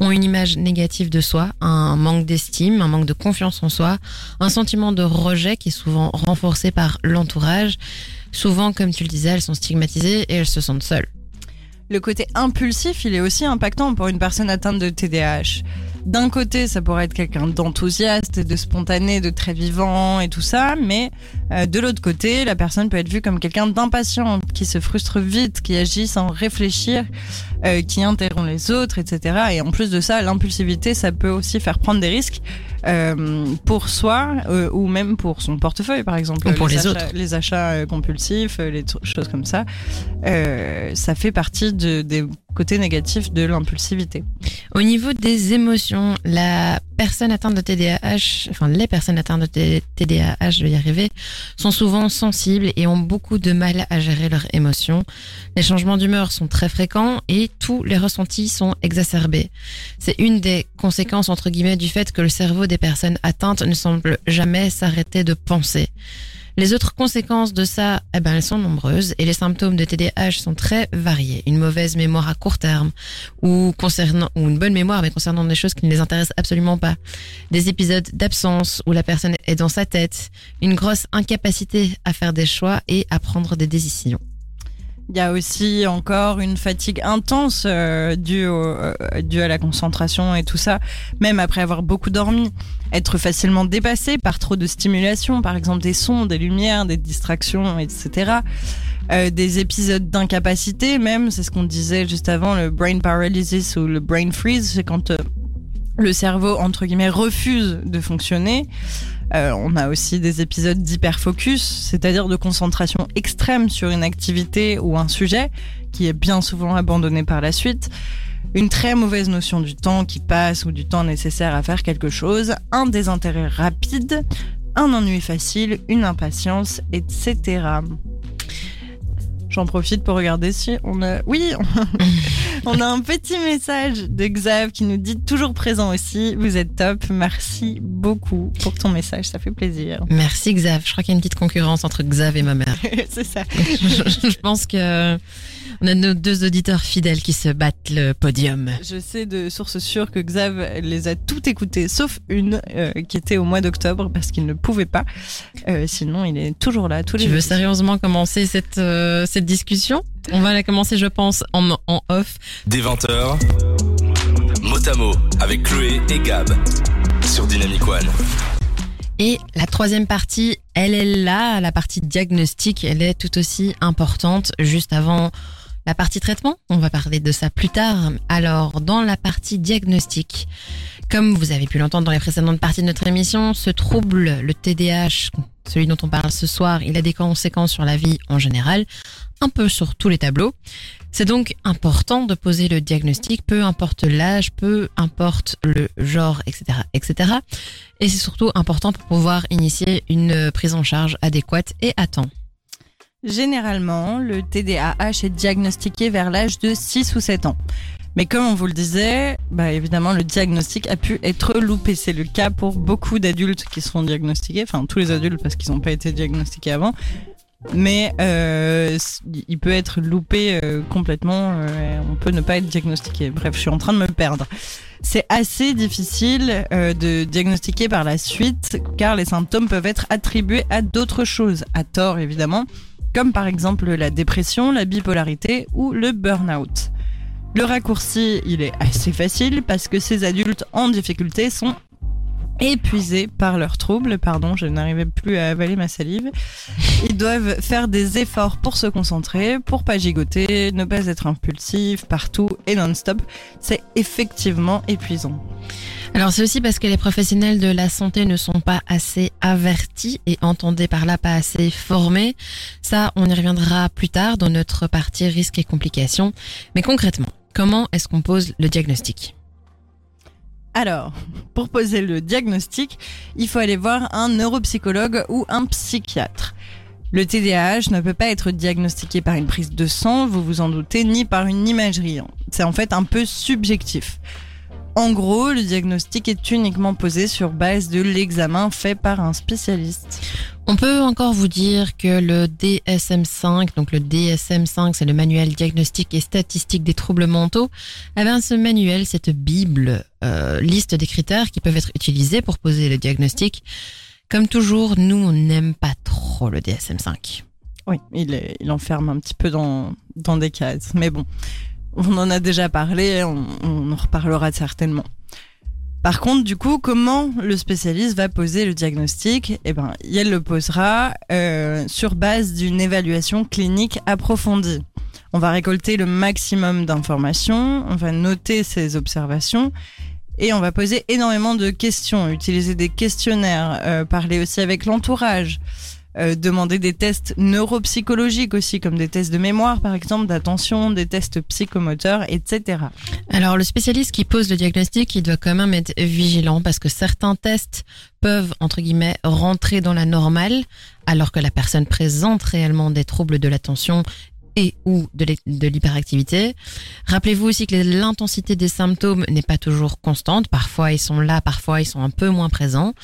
ont une image négative de soi, un manque d'estime, un manque de confiance en soi, un sentiment de rejet qui est souvent renforcé par l'entourage. Souvent, comme tu le disais, elles sont stigmatisées et elles se sentent seules. Le côté impulsif, il est aussi impactant pour une personne atteinte de TDAH. D'un côté, ça pourrait être quelqu'un d'enthousiaste, de spontané, de très vivant et tout ça, mais euh, de l'autre côté, la personne peut être vue comme quelqu'un d'impatient, qui se frustre vite, qui agit sans réfléchir, euh, qui interrompt les autres, etc. Et en plus de ça, l'impulsivité, ça peut aussi faire prendre des risques euh, pour soi euh, ou même pour son portefeuille, par exemple. Ou pour les, achats, autres. Les achats euh, compulsifs, euh, les choses comme ça. Euh, ça fait partie de, des côtés négatifs de l'impulsivité. Au niveau des émotions, la personne atteinte de TDAH, enfin les personnes atteintes de TDAH, je vais y arriver, sont souvent sensibles et ont beaucoup de mal à gérer leurs émotions. Les changements d'humeur sont très fréquents et tous les ressentis sont exacerbés. C'est une des conséquences entre guillemets du fait que le cerveau des personnes atteintes ne semble jamais s'arrêter de penser. Les autres conséquences de ça, eh ben, elles sont nombreuses et les symptômes de TDAH sont très variés. Une mauvaise mémoire à court terme ou concernant ou une bonne mémoire mais concernant des choses qui ne les intéressent absolument pas. Des épisodes d'absence où la personne est dans sa tête, une grosse incapacité à faire des choix et à prendre des décisions. Il y a aussi encore une fatigue intense euh, due, au- euh, due à la concentration et tout ça, même après avoir beaucoup dormi. Être facilement dépassé par trop de stimulation, par exemple des sons, des lumières, des distractions, etc. Euh, des épisodes d'incapacité même, c'est ce qu'on disait juste avant, le brain paralysis ou le brain freeze, c'est quand euh, le cerveau, entre guillemets, refuse de fonctionner. Euh, on a aussi des épisodes d'hyperfocus, c'est-à-dire de concentration extrême sur une activité ou un sujet qui est bien souvent abandonné par la suite. Une très mauvaise notion du temps qui passe ou du temps nécessaire à faire quelque chose, un désintérêt rapide, un ennui facile, une impatience, etc. J'en profite pour regarder si on a... Oui, a un petit message de Xav qui nous dit toujours présent aussi. Vous êtes top. Merci beaucoup pour ton message. Ça fait plaisir. Merci Xav. Je crois qu'il y a une petite concurrence entre Xav et ma mère. *laughs* C'est ça. je, je pense que on a nos deux auditeurs fidèles qui se battent le podium. Je sais de sources sûres que Xav les a toutes écoutées, sauf une euh, qui était au mois d'octobre parce qu'il ne pouvait pas. Euh, sinon, il est toujours là tous les Tu veux sérieusement commencer cette, euh, cette discussion? On va la commencer, je pense, en, en off. Des 20h, mot à mot avec Chloé et Gab sur Dynamic One. Et la troisième partie, elle est là, la partie diagnostic, elle est tout aussi importante juste avant la partie traitement. On va parler de ça plus tard. Alors, dans la partie diagnostic, comme vous avez pu l'entendre dans les précédentes parties de notre émission, ce trouble, le TDAH, celui dont on parle ce soir, il a des conséquences sur la vie en général, un peu sur tous les tableaux. C'est donc important de poser le diagnostic, peu importe l'âge, peu importe le genre, etc., etc. Et c'est surtout important pour pouvoir initier une prise en charge adéquate et à temps. Généralement, le TDAH est diagnostiqué vers l'âge de 6 ou 7 ans. Mais comme on vous le disait, bah évidemment, le diagnostic a pu être loupé. C'est le cas pour beaucoup d'adultes qui seront diagnostiqués, enfin tous les adultes parce qu'ils n'ont pas été diagnostiqués avant. Mais euh, il peut être loupé euh, complètement, euh, on peut ne pas être diagnostiqué. Bref, je suis en train de me perdre. C'est assez difficile euh, de diagnostiquer par la suite car les symptômes peuvent être attribués à d'autres choses, à tort évidemment, comme par exemple la dépression, la bipolarité ou le burn-out. Le raccourci, il est assez facile parce que ces adultes en difficulté sont épuisés par leurs troubles. Pardon, je n'arrivais plus à avaler ma salive. Ils doivent faire des efforts pour se concentrer, pour pas gigoter, ne pas être impulsif partout et non-stop. C'est effectivement épuisant. Alors c'est aussi parce que les professionnels de la santé ne sont pas assez avertis et entendez par là pas assez formés. Ça, on y reviendra plus tard dans notre partie risques et complications. Mais concrètement, comment est-ce qu'on pose le diagnostic? Alors, *laughs* pour poser le diagnostic, il faut aller voir un neuropsychologue ou un psychiatre. Le TDAH ne peut pas être diagnostiqué par une prise de sang, vous vous en doutez, ni par une imagerie. C'est en fait un peu subjectif. En gros, le diagnostic est uniquement posé sur base de l'examen fait par un spécialiste. On peut encore vous dire que le DSM5, donc le DSM5, c'est le manuel diagnostique et statistique des troubles mentaux. Eh bien, ce manuel, cette bible, euh, liste des critères qui peuvent être utilisés pour poser le diagnostic. Comme toujours, nous, on n'aime pas trop le DSM5. Oui, il, est, il enferme un petit peu dans, dans des cases. Mais bon, on en a déjà parlé, on, en reparlera certainement. Par contre, du coup, comment le spécialiste va poser le diagnostic? Eh ben, il le posera euh, sur base d'une évaluation clinique approfondie. On va récolter le maximum d'informations, on va noter ses observations et on va poser énormément de questions, utiliser des questionnaires, euh, parler aussi avec l'entourage, euh, demander des tests neuropsychologiques aussi, comme des tests de mémoire par exemple, d'attention, des tests psychomoteurs, etc. Alors le spécialiste qui pose le diagnostic, il doit quand même être vigilant parce que certains tests peuvent, entre guillemets, rentrer dans la normale, alors que la personne présente réellement des troubles de l'attention et ou de l'hy- de l'hyperactivité. Rappelez-vous aussi que l'intensité des symptômes n'est pas toujours constante. Parfois ils sont là, parfois ils sont un peu moins présents.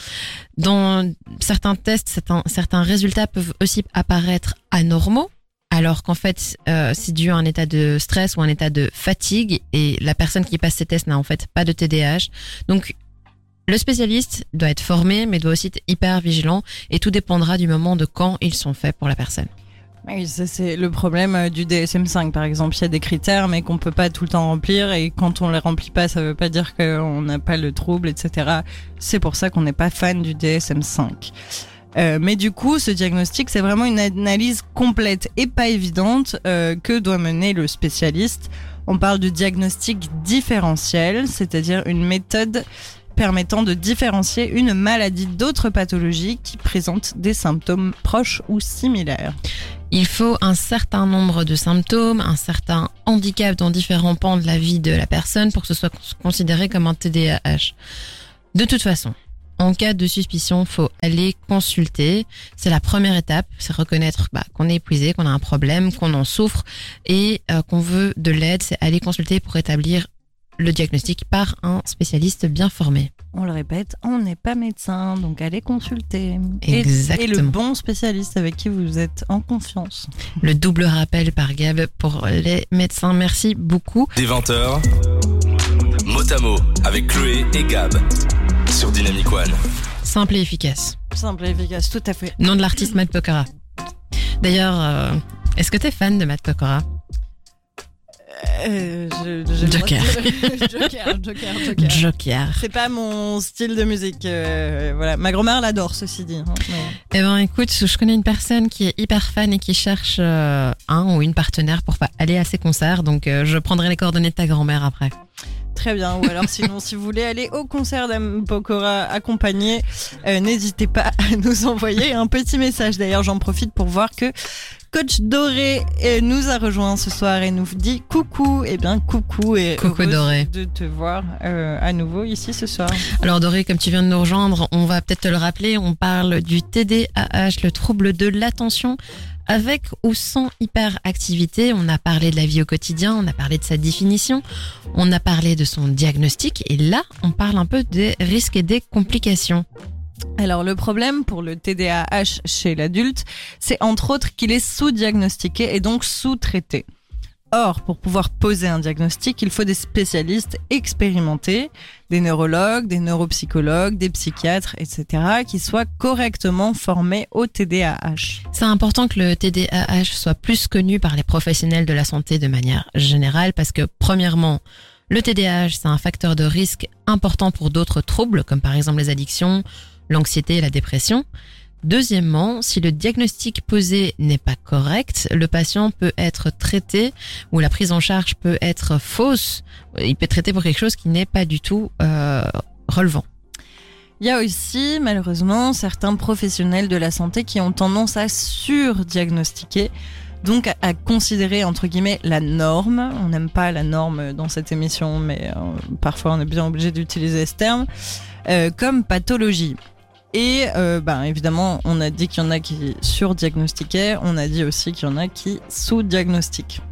Dans certains tests, certains, certains résultats peuvent aussi apparaître anormaux. Alors qu'en fait, euh, c'est dû à un état de stress ou un état de fatigue et la personne qui passe ces tests n'a en fait pas de TDAH. Donc, le spécialiste doit être formé, mais doit aussi être hyper vigilant et tout dépendra du moment de quand ils sont faits pour la personne. Oui, c'est le problème euh, du DSM5 par exemple. Il y a des critères mais qu'on peut pas tout le temps remplir et quand on les remplit pas, ça veut pas dire qu'on n'a pas le trouble, etc. C'est pour ça qu'on n'est pas fan du DSM5. Euh, mais du coup, ce diagnostic, c'est vraiment une analyse complète et pas évidente euh, que doit mener le spécialiste. On parle de diagnostic différentiel, c'est-à-dire une méthode permettant de différencier une maladie d'autres pathologies qui présentent des symptômes proches ou similaires. Il faut un certain nombre de symptômes, un certain handicap dans différents pans de la vie de la personne pour que ce soit considéré comme un TDAH. De toute façon, en cas de suspicion, faut aller consulter. C'est la première étape, c'est reconnaître bah, qu'on est épuisé, qu'on a un problème, qu'on en souffre et euh, qu'on veut de l'aide. C'est aller consulter pour établir le diagnostic par un spécialiste bien formé. On le répète, on n'est pas médecin, donc allez consulter. Et- Exactement. Et, le bon spécialiste avec qui vous êtes en confiance. Le double rappel par Gab pour les médecins. Merci beaucoup. Des 20h, mot à mot avec Chloé et Gab sur Dynamic One. Simple et efficace. Simple et efficace, tout à fait. Nom de l'artiste Matt Pokora. D'ailleurs, euh, est-ce que t'es fan de Matt Pokora? Euh, je- Joker. *laughs* *laughs* Joker, Joker, Joker. Joker. C'est pas mon style de musique. euh, voilà, ma grand-mère l'adore, ceci dit. hein, mais- Eh ben, écoute, je connais une personne qui est hyper fan et qui cherche euh, un ou une partenaire pour aller à ses concerts. Donc, je prendrai les coordonnées de ta grand-mère après. Très bien. Ou alors, sinon, si vous voulez aller au concert d'Am Pokora accompagné, n'hésitez pas à nous envoyer un petit message. D'ailleurs, j'en profite pour voir que Coach Doré nous a rejoint ce soir et nous dit coucou. Eh bien, coucou et Coucou, Doré. de te voir euh, à nouveau ici ce soir. Alors, Doré, comme tu viens de nous rejoindre, on va peut-être te le rappeler. On parle du TDAH, le trouble de l'attention. Avec ou sans hyperactivité, on a parlé de la vie au quotidien, on a parlé de sa définition, on a parlé de son diagnostic et là, on parle un peu des risques et des complications. Alors le problème pour le TDAH chez l'adulte, c'est entre autres qu'il est sous-diagnostiqué et donc sous-traité. Or, pour pouvoir poser un diagnostic, il faut des spécialistes expérimentés, des neurologues, des neuropsychologues, des psychiatres, etc., qui soient correctement formés au TDAH. C'est important que le TDAH soit plus connu par les professionnels de la santé de manière générale parce que premièrement, le TDAH, c'est un facteur de risque important pour d'autres troubles comme par exemple les addictions, l'anxiété et la dépression. Deuxièmement, si le diagnostic posé n'est pas correct, le patient peut être traité ou la prise en charge peut être fausse. Il peut être traité pour quelque chose qui n'est pas du tout euh, relevant. Il y a aussi, malheureusement, certains professionnels de la santé qui ont tendance à surdiagnostiquer. donc à, considérer entre guillemets la norme. On n'aime pas la norme dans cette émission, mais euh, parfois on est bien obligé d'utiliser ce terme euh, comme pathologie. Et euh, ben, évidemment, on a dit qu'il y en a qui surdiagnostiquaient, on a dit aussi qu'il y en a qui sous-diagnostiquent.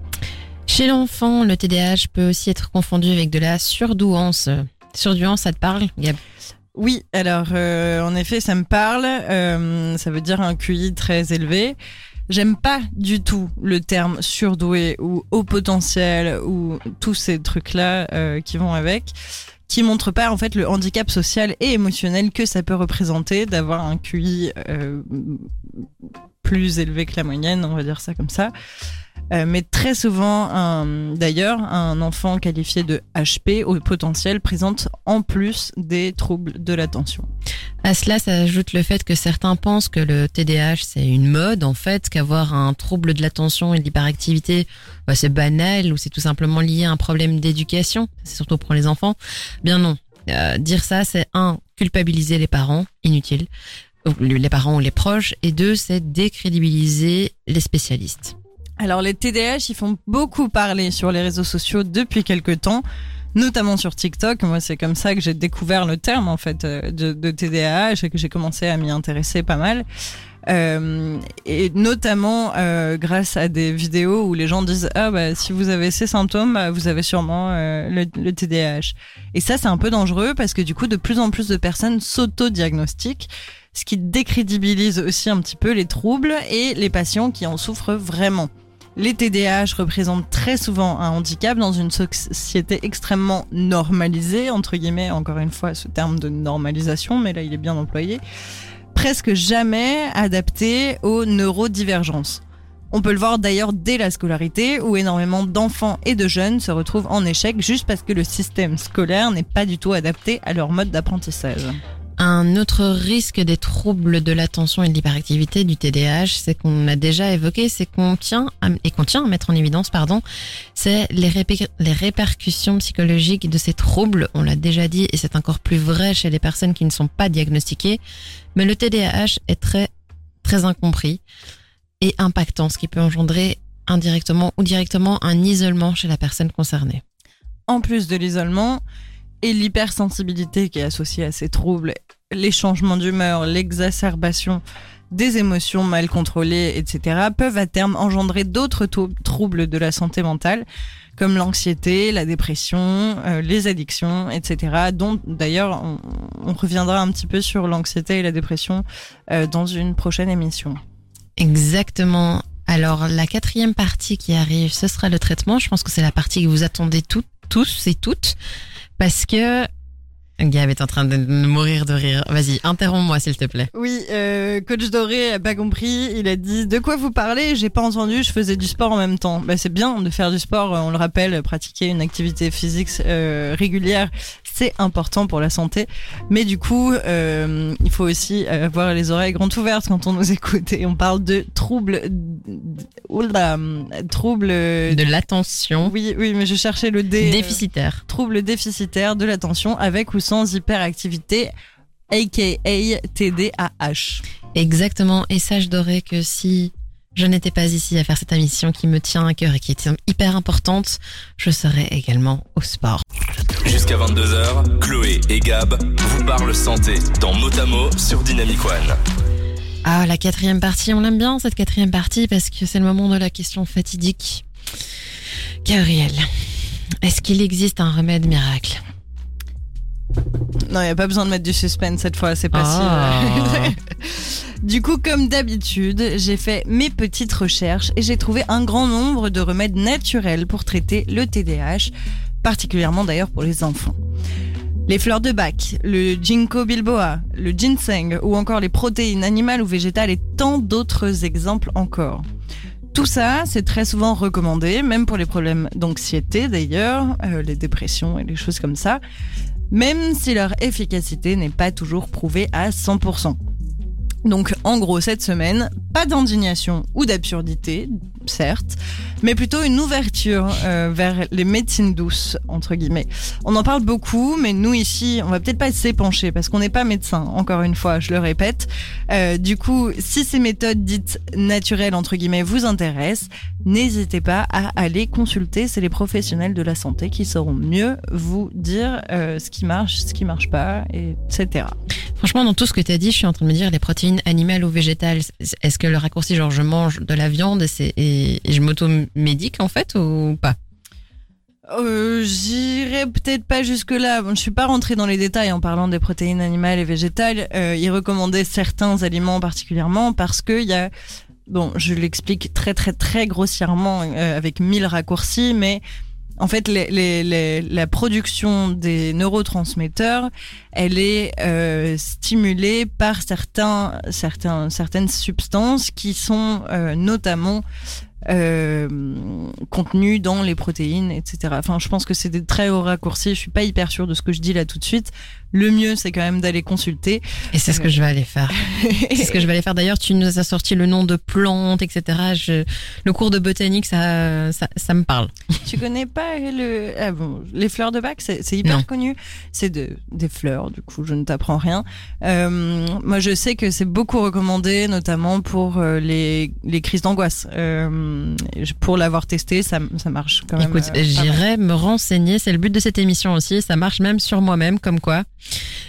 Chez l'enfant, le TDAH peut aussi être confondu avec de la surdouance. Surdouance, ça te parle, Gab? Oui, alors euh, en effet, ça me parle. Euh, ça veut dire un QI très élevé. J'aime pas du tout le terme surdoué ou haut potentiel ou tous ces trucs-là euh, qui vont avec, qui montrent pas en fait le handicap social et émotionnel que ça peut représenter d'avoir un QI euh, plus élevé que la moyenne, on va dire ça comme ça. Euh, mais très souvent, d'ailleurs, un enfant qualifié de HP au potentiel présente en plus des troubles de l'attention. À cela s'ajoute le fait que certains pensent que le TDAH c'est une mode en fait, qu'avoir un trouble de l'attention et de l'hyperactivité bah, c'est banal ou c'est tout simplement lié à un problème d'éducation, c'est surtout pour les enfants. Bien non. Euh, dire ça c'est un culpabiliser les parents, inutile, les parents ou les proches, et deux c'est décrédibiliser les spécialistes. Alors les TDAH, ils font beaucoup parler sur les réseaux sociaux depuis quelques temps, notamment sur TikTok. Moi, c'est comme ça que j'ai découvert le terme en fait euh, de, de TDAH et que j'ai commencé à m'y intéresser pas mal. Euh, et notamment euh, grâce à des vidéos où les gens disent ah bah si vous avez ces symptômes bah, vous avez sûrement euh, le, le TDAH et ça c'est un peu dangereux parce que du coup de plus en plus de personnes s'auto-diagnostiquent ce qui décrédibilise aussi un petit peu les troubles et les patients qui en souffrent vraiment. Les TDAH représentent très souvent un handicap dans une société extrêmement normalisée, entre guillemets, encore une fois, ce terme de normalisation, mais là il est bien employé, presque jamais adapté aux neurodivergences. On peut le voir d'ailleurs dès la scolarité, où énormément d'enfants et de jeunes se retrouvent en échec juste parce que le système scolaire n'est pas du tout adapté à leur mode d'apprentissage. Un autre risque des troubles de l'attention et de l'hyperactivité du TDAH, c'est qu'on a déjà évoqué, c'est qu'on tient à- et qu'on tient à mettre en évidence, pardon, c'est les, les répercussions psychologiques de ces troubles. On l'a déjà dit et c'est encore plus vrai chez les personnes qui ne sont pas diagnostiquées. Mais le TDAH est très très incompris et impactant, ce qui peut engendrer indirectement ou directement un isolement chez la personne concernée. en plus de l'isolement et l'hypersensibilité qui est associée à ces troubles, les changements d'humeur, l'exacerbation des émotions mal contrôlées, etc., peuvent à terme engendrer d'autres troubles de la santé mentale, comme l'anxiété, la dépression, euh, les addictions, etc., dont d'ailleurs on, reviendra un petit peu sur l'anxiété et la dépression euh, dans une prochaine émission. Exactement. Alors la quatrième partie qui arrive, ce sera le traitement. Je pense que c'est la partie que vous attendez tous et toutes, parce que Gab est en train de mourir de rire. Vas-y, interromps-moi s'il te plaît. Oui, euh, coach Doré a pas compris. Il a dit de quoi vous parlez? J'ai pas entendu. Je faisais du sport en même temps. Bah, c'est bien de faire du sport. euh, On le rappelle, pratiquer une activité physique euh, régulière, c'est important pour la santé. Mais du coup, euh, il faut aussi avoir les oreilles grandes ouvertes quand on nous écoute. Et on parle de troubles, oula, troubles. De l'attention Oui, oui, mais je cherchais le D. euh, déficitaire. troubles déficitaires de l'attention avec ou sans hyperactivité, aka TDAH. Exactement. Et sache Doré que si je n'étais pas ici à faire cette émission qui me tient à cœur et qui est hyper importante, je serais également au sport. Jusqu'à 22h, Chloé et Gab vous parlent santé dans Motamo sur Dynamic One. Ah, la quatrième partie, on l'aime bien cette quatrième partie parce que c'est le moment de la question fatidique. Gabriel, est-ce qu'il existe un remède miracle? Non, il n'y a pas besoin de mettre du suspense cette fois, c'est pas Ah. si- *laughs* Du coup, comme d'habitude, j'ai fait mes petites recherches et j'ai trouvé un grand nombre de remèdes naturels pour traiter le TDAH, particulièrement d'ailleurs pour les enfants. Les fleurs de bac, le ginkgo bilboa, le ginseng ou encore les protéines animales ou végétales et tant d'autres exemples encore. Tout ça, c'est très souvent recommandé, même pour les problèmes d'anxiété d'ailleurs, euh, les dépressions et les choses comme ça, même si leur efficacité n'est pas toujours prouvée à 100%. Donc en gros cette semaine, pas d'indignation ou d'absurdité, certes, mais plutôt une ouverture euh, vers les médecines douces, entre guillemets. On en parle beaucoup, mais nous ici, on va peut-être pas s'épancher parce qu'on n'est pas médecin, encore une fois, je le répète. Euh, du coup, si ces méthodes dites naturelles, entre guillemets, vous intéressent, n'hésitez pas à aller consulter, c'est les professionnels de la santé qui sauront mieux vous dire euh, ce qui marche, ce qui marche pas, etc. Franchement, dans tout ce que tu as dit, je suis en train de me dire les protéines animales ou végétales. Est-ce que le raccourci, genre je mange de la viande et, c'est- et, je m'auto-médique en fait ou pas? Euh, J'irai peut-être pas jusque-là. Bon, je suis pas rentrée dans les détails en parlant des protéines animales et végétales. Euh, il recommandait certains aliments particulièrement parce que il y a, bon, je l'explique très très très grossièrement euh, avec mille raccourcis, mais en fait, les, les, les- la production des neurotransmetteurs, elle est euh, stimulée par certains, certains, certaines substances qui sont euh, notamment euh, contenues dans les protéines, etc. Enfin, je pense que c'est des très hauts raccourcis. Je suis pas hyper sûre de ce que je dis là tout de suite. Le mieux, c'est quand même d'aller consulter. Et c'est ce que je vais aller faire. *laughs* C'est ce que je vais aller faire. D'ailleurs, tu nous as sorti le nom de plantes, etc. Je, le cours de botanique, ça, ça, ça me parle. *laughs* Tu connais pas le ah bon, les fleurs de bac, c'est hyper Non. connu. C'est de, des fleurs, du coup, je ne t'apprends rien. Euh, moi, je sais que c'est beaucoup recommandé, notamment pour euh, les, les crises d'angoisse. Euh, pour l'avoir testé, ça, ça marche quand même. Écoute, euh, j'irai me renseigner. C'est le but de cette émission aussi. Ça marche même sur moi-même, comme quoi.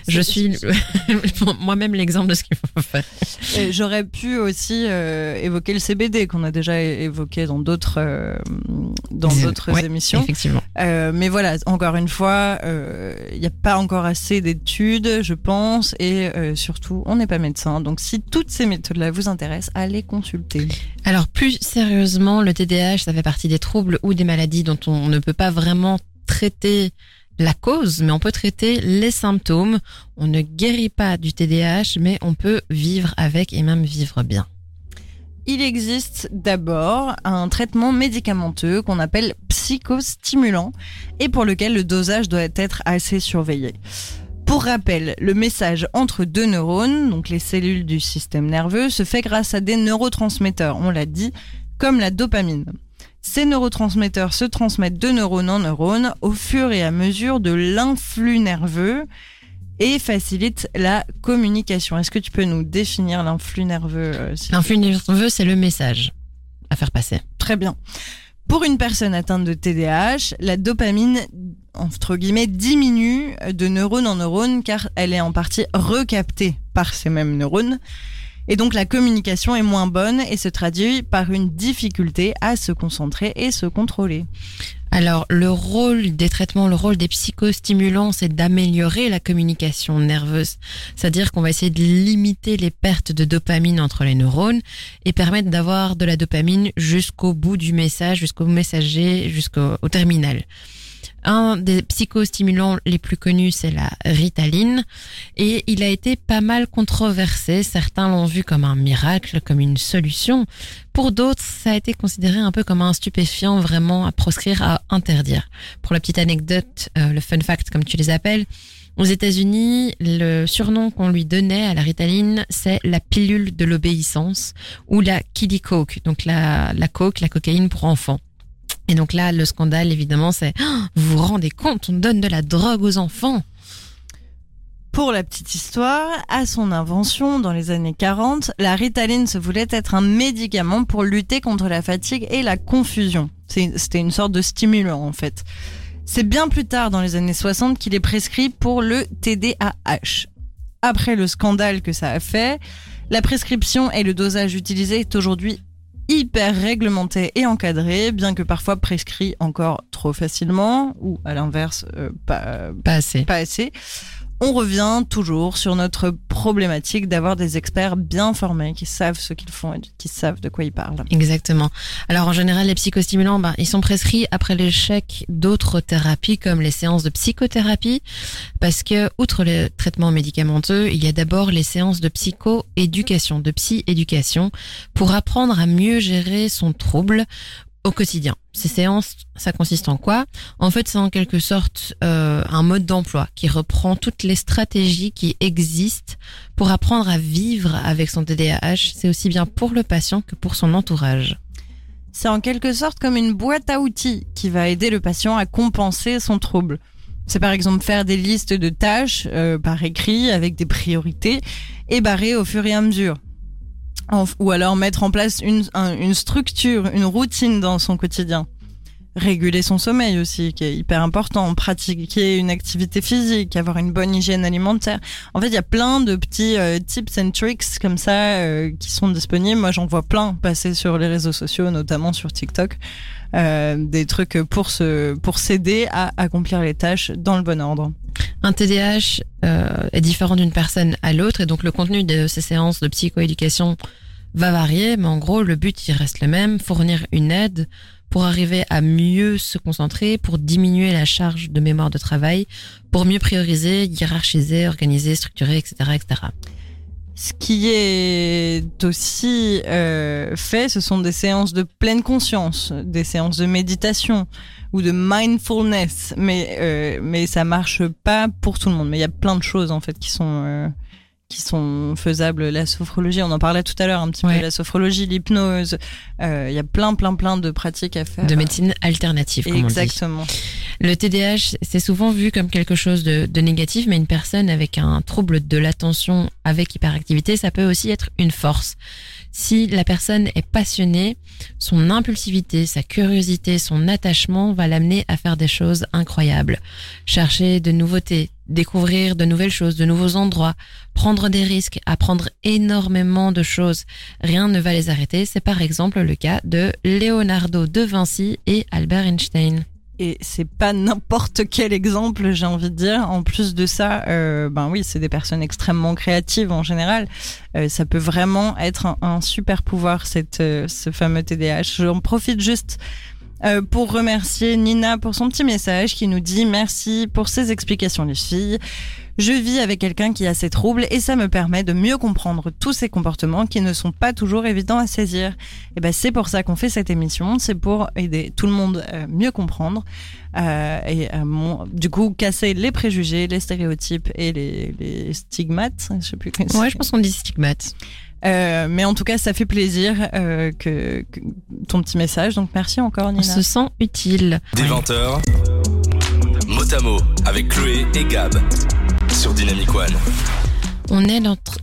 Je suis *laughs* moi-même l'exemple de ce qu'il faut faire. J'aurais pu aussi euh, évoquer le CBD qu'on a déjà évoqué dans d'autres euh, dans d'autres Ouais, émissions. Effectivement. Euh, mais voilà, encore une fois, il n'y a pas encore assez d'études, je pense, et surtout, on n'est pas médecin. Donc, si toutes ces méthodes-là vous intéressent, allez consulter. Alors plus sérieusement, le TDAH, ça fait partie des troubles ou des maladies dont on ne peut pas vraiment traiter la cause, mais on peut traiter les symptômes. On ne guérit pas du TDAH, mais on peut vivre avec et même vivre bien. Il existe d'abord un traitement médicamenteux qu'on appelle psychostimulant et pour lequel le dosage doit être assez surveillé. Pour rappel, le message entre deux neurones, donc les cellules du système nerveux, se fait grâce à des neurotransmetteurs, on l'a dit, comme la dopamine. Ces neurotransmetteurs se transmettent de neurone en neurone au fur et à mesure de l'influx nerveux et facilitent la communication. Est-ce que tu peux nous définir l'influx nerveux euh, L'influx nerveux, c'est le message à faire passer. Très bien. Pour une personne atteinte de TDAH, la dopamine, entre guillemets, diminue de neurone en neurone car elle est en partie recaptée par ces mêmes neurones. Et donc la communication est moins bonne et se traduit par une difficulté à se concentrer et se contrôler. Alors, le rôle des traitements, le rôle des psychostimulants, c'est d'améliorer la communication nerveuse. C'est-à-dire qu'on va essayer de limiter les pertes de dopamine entre les neurones et permettre d'avoir de la dopamine jusqu'au bout du message, jusqu'au messager, jusqu'au au terminal. Un des psychostimulants les plus connus, c'est la ritaline, et il a été pas mal controversé. Certains l'ont vu comme un miracle, comme une solution. Pour d'autres, ça a été considéré un peu comme un stupéfiant vraiment à proscrire, à interdire. Pour la petite anecdote, euh, le fun fact comme tu les appelles, aux États-Unis, le surnom qu'on lui donnait à la ritaline, c'est la pilule de l'obéissance ou la kiddie coke, donc la, la coke, la cocaïne pour enfants. Et donc là, le scandale, évidemment, c'est Oh, vous vous rendez compte, on donne de la drogue aux enfants. Pour la petite histoire, à son invention dans les années 40, la ritaline se voulait être un médicament pour lutter contre la fatigue et la confusion. C'était une sorte de stimulant en fait. C'est bien plus tard dans les années 60 qu'il est prescrit pour le TDAH. Après le scandale que ça a fait, la prescription et le dosage utilisé est aujourd'hui hyper réglementé et encadré, bien que parfois prescrit encore trop facilement, ou à l'inverse, euh, pas, Pas assez. pas assez. On revient toujours sur notre problématique d'avoir des experts bien formés qui savent ce qu'ils font et qui savent de quoi ils parlent. Exactement. Alors en général, les psychostimulants, ben, ils sont prescrits après l'échec d'autres thérapies comme les séances de psychothérapie, parce que outre le traitement médicamenteux, il y a d'abord les séances de psycho-éducation, de psy-éducation, pour apprendre à mieux gérer son trouble au quotidien. Ces séances, ça consiste en quoi? En fait, c'est en quelque sorte euh, un mode d'emploi qui reprend toutes les stratégies qui existent pour apprendre à vivre avec son TDAH. C'est aussi bien pour le patient que pour son entourage. C'est en quelque sorte comme une boîte à outils qui va aider le patient à compenser son trouble. C'est par exemple faire des listes de tâches euh, par écrit avec des priorités et barrer au fur et à mesure. Ou alors mettre en place une, une structure, une routine dans son quotidien réguler son sommeil aussi, qui est hyper important, pratiquer une activité physique, avoir une bonne hygiène alimentaire. En fait, il y a plein de petits euh, tips and tricks comme ça euh, qui sont disponibles. Moi, j'en vois plein passer sur les réseaux sociaux, notamment sur TikTok. Euh, des trucs pour se pour s'aider à accomplir les tâches dans le bon ordre. Un TDAH est différent d'une personne à l'autre et donc le contenu de ces séances de psychoéducation va varier, mais en gros le but il reste le même, fournir une aide pour arriver à mieux se concentrer, pour diminuer la charge de mémoire de travail, pour mieux prioriser, hiérarchiser, organiser, structurer, etc., etc. Ce qui est aussi euh, fait, ce sont des séances de pleine conscience, des séances de méditation ou de mindfulness, mais euh, mais ça marche pas pour tout le monde. Mais il y a plein de choses en fait qui sont euh, qui sont faisables. La sophrologie, on en parlait tout à l'heure un petit peu, la sophrologie, l'hypnose. Euh, il y a plein, plein, plein de pratiques à faire. De médecine alternative, comme Exactement. On dit. Le TDAH, c'est souvent vu comme quelque chose de, de, négatif, mais une personne avec un trouble de l'attention avec hyperactivité, ça peut aussi être une force. Si la personne est passionnée, son impulsivité, sa curiosité, son attachement va l'amener à faire des choses incroyables. Chercher de nouveautés, découvrir de nouvelles choses, de nouveaux endroits, prendre des risques, apprendre énormément de choses. Rien ne va les arrêter. C'est par exemple le cas de Leonardo de Vinci et Albert Einstein. Et c'est pas n'importe quel exemple, j'ai envie de dire. En plus de ça, euh, ben oui, c'est des personnes extrêmement créatives en général. Euh, ça peut vraiment être un, super pouvoir, cette, euh, ce fameux TDAH. J'en profite juste euh, pour remercier Nina pour son petit message qui nous dit merci pour ces explications les filles. Je vis avec quelqu'un qui a ces troubles et ça me permet de mieux comprendre tous ces comportements qui ne sont pas toujours évidents à saisir. Et ben c'est pour ça qu'on fait cette émission, c'est pour aider tout le monde à mieux comprendre euh, et à du coup casser les préjugés, les stéréotypes et les, les stigmates. Je sais plus. Ouais, je pense qu'on dit stigmates. Euh, mais en tout cas, ça fait plaisir euh, que, que, ton petit message. Donc merci encore, Nina. On se sent utile. Des 20h, Motamo avec Chloé et Gab sur Dynamic One. On est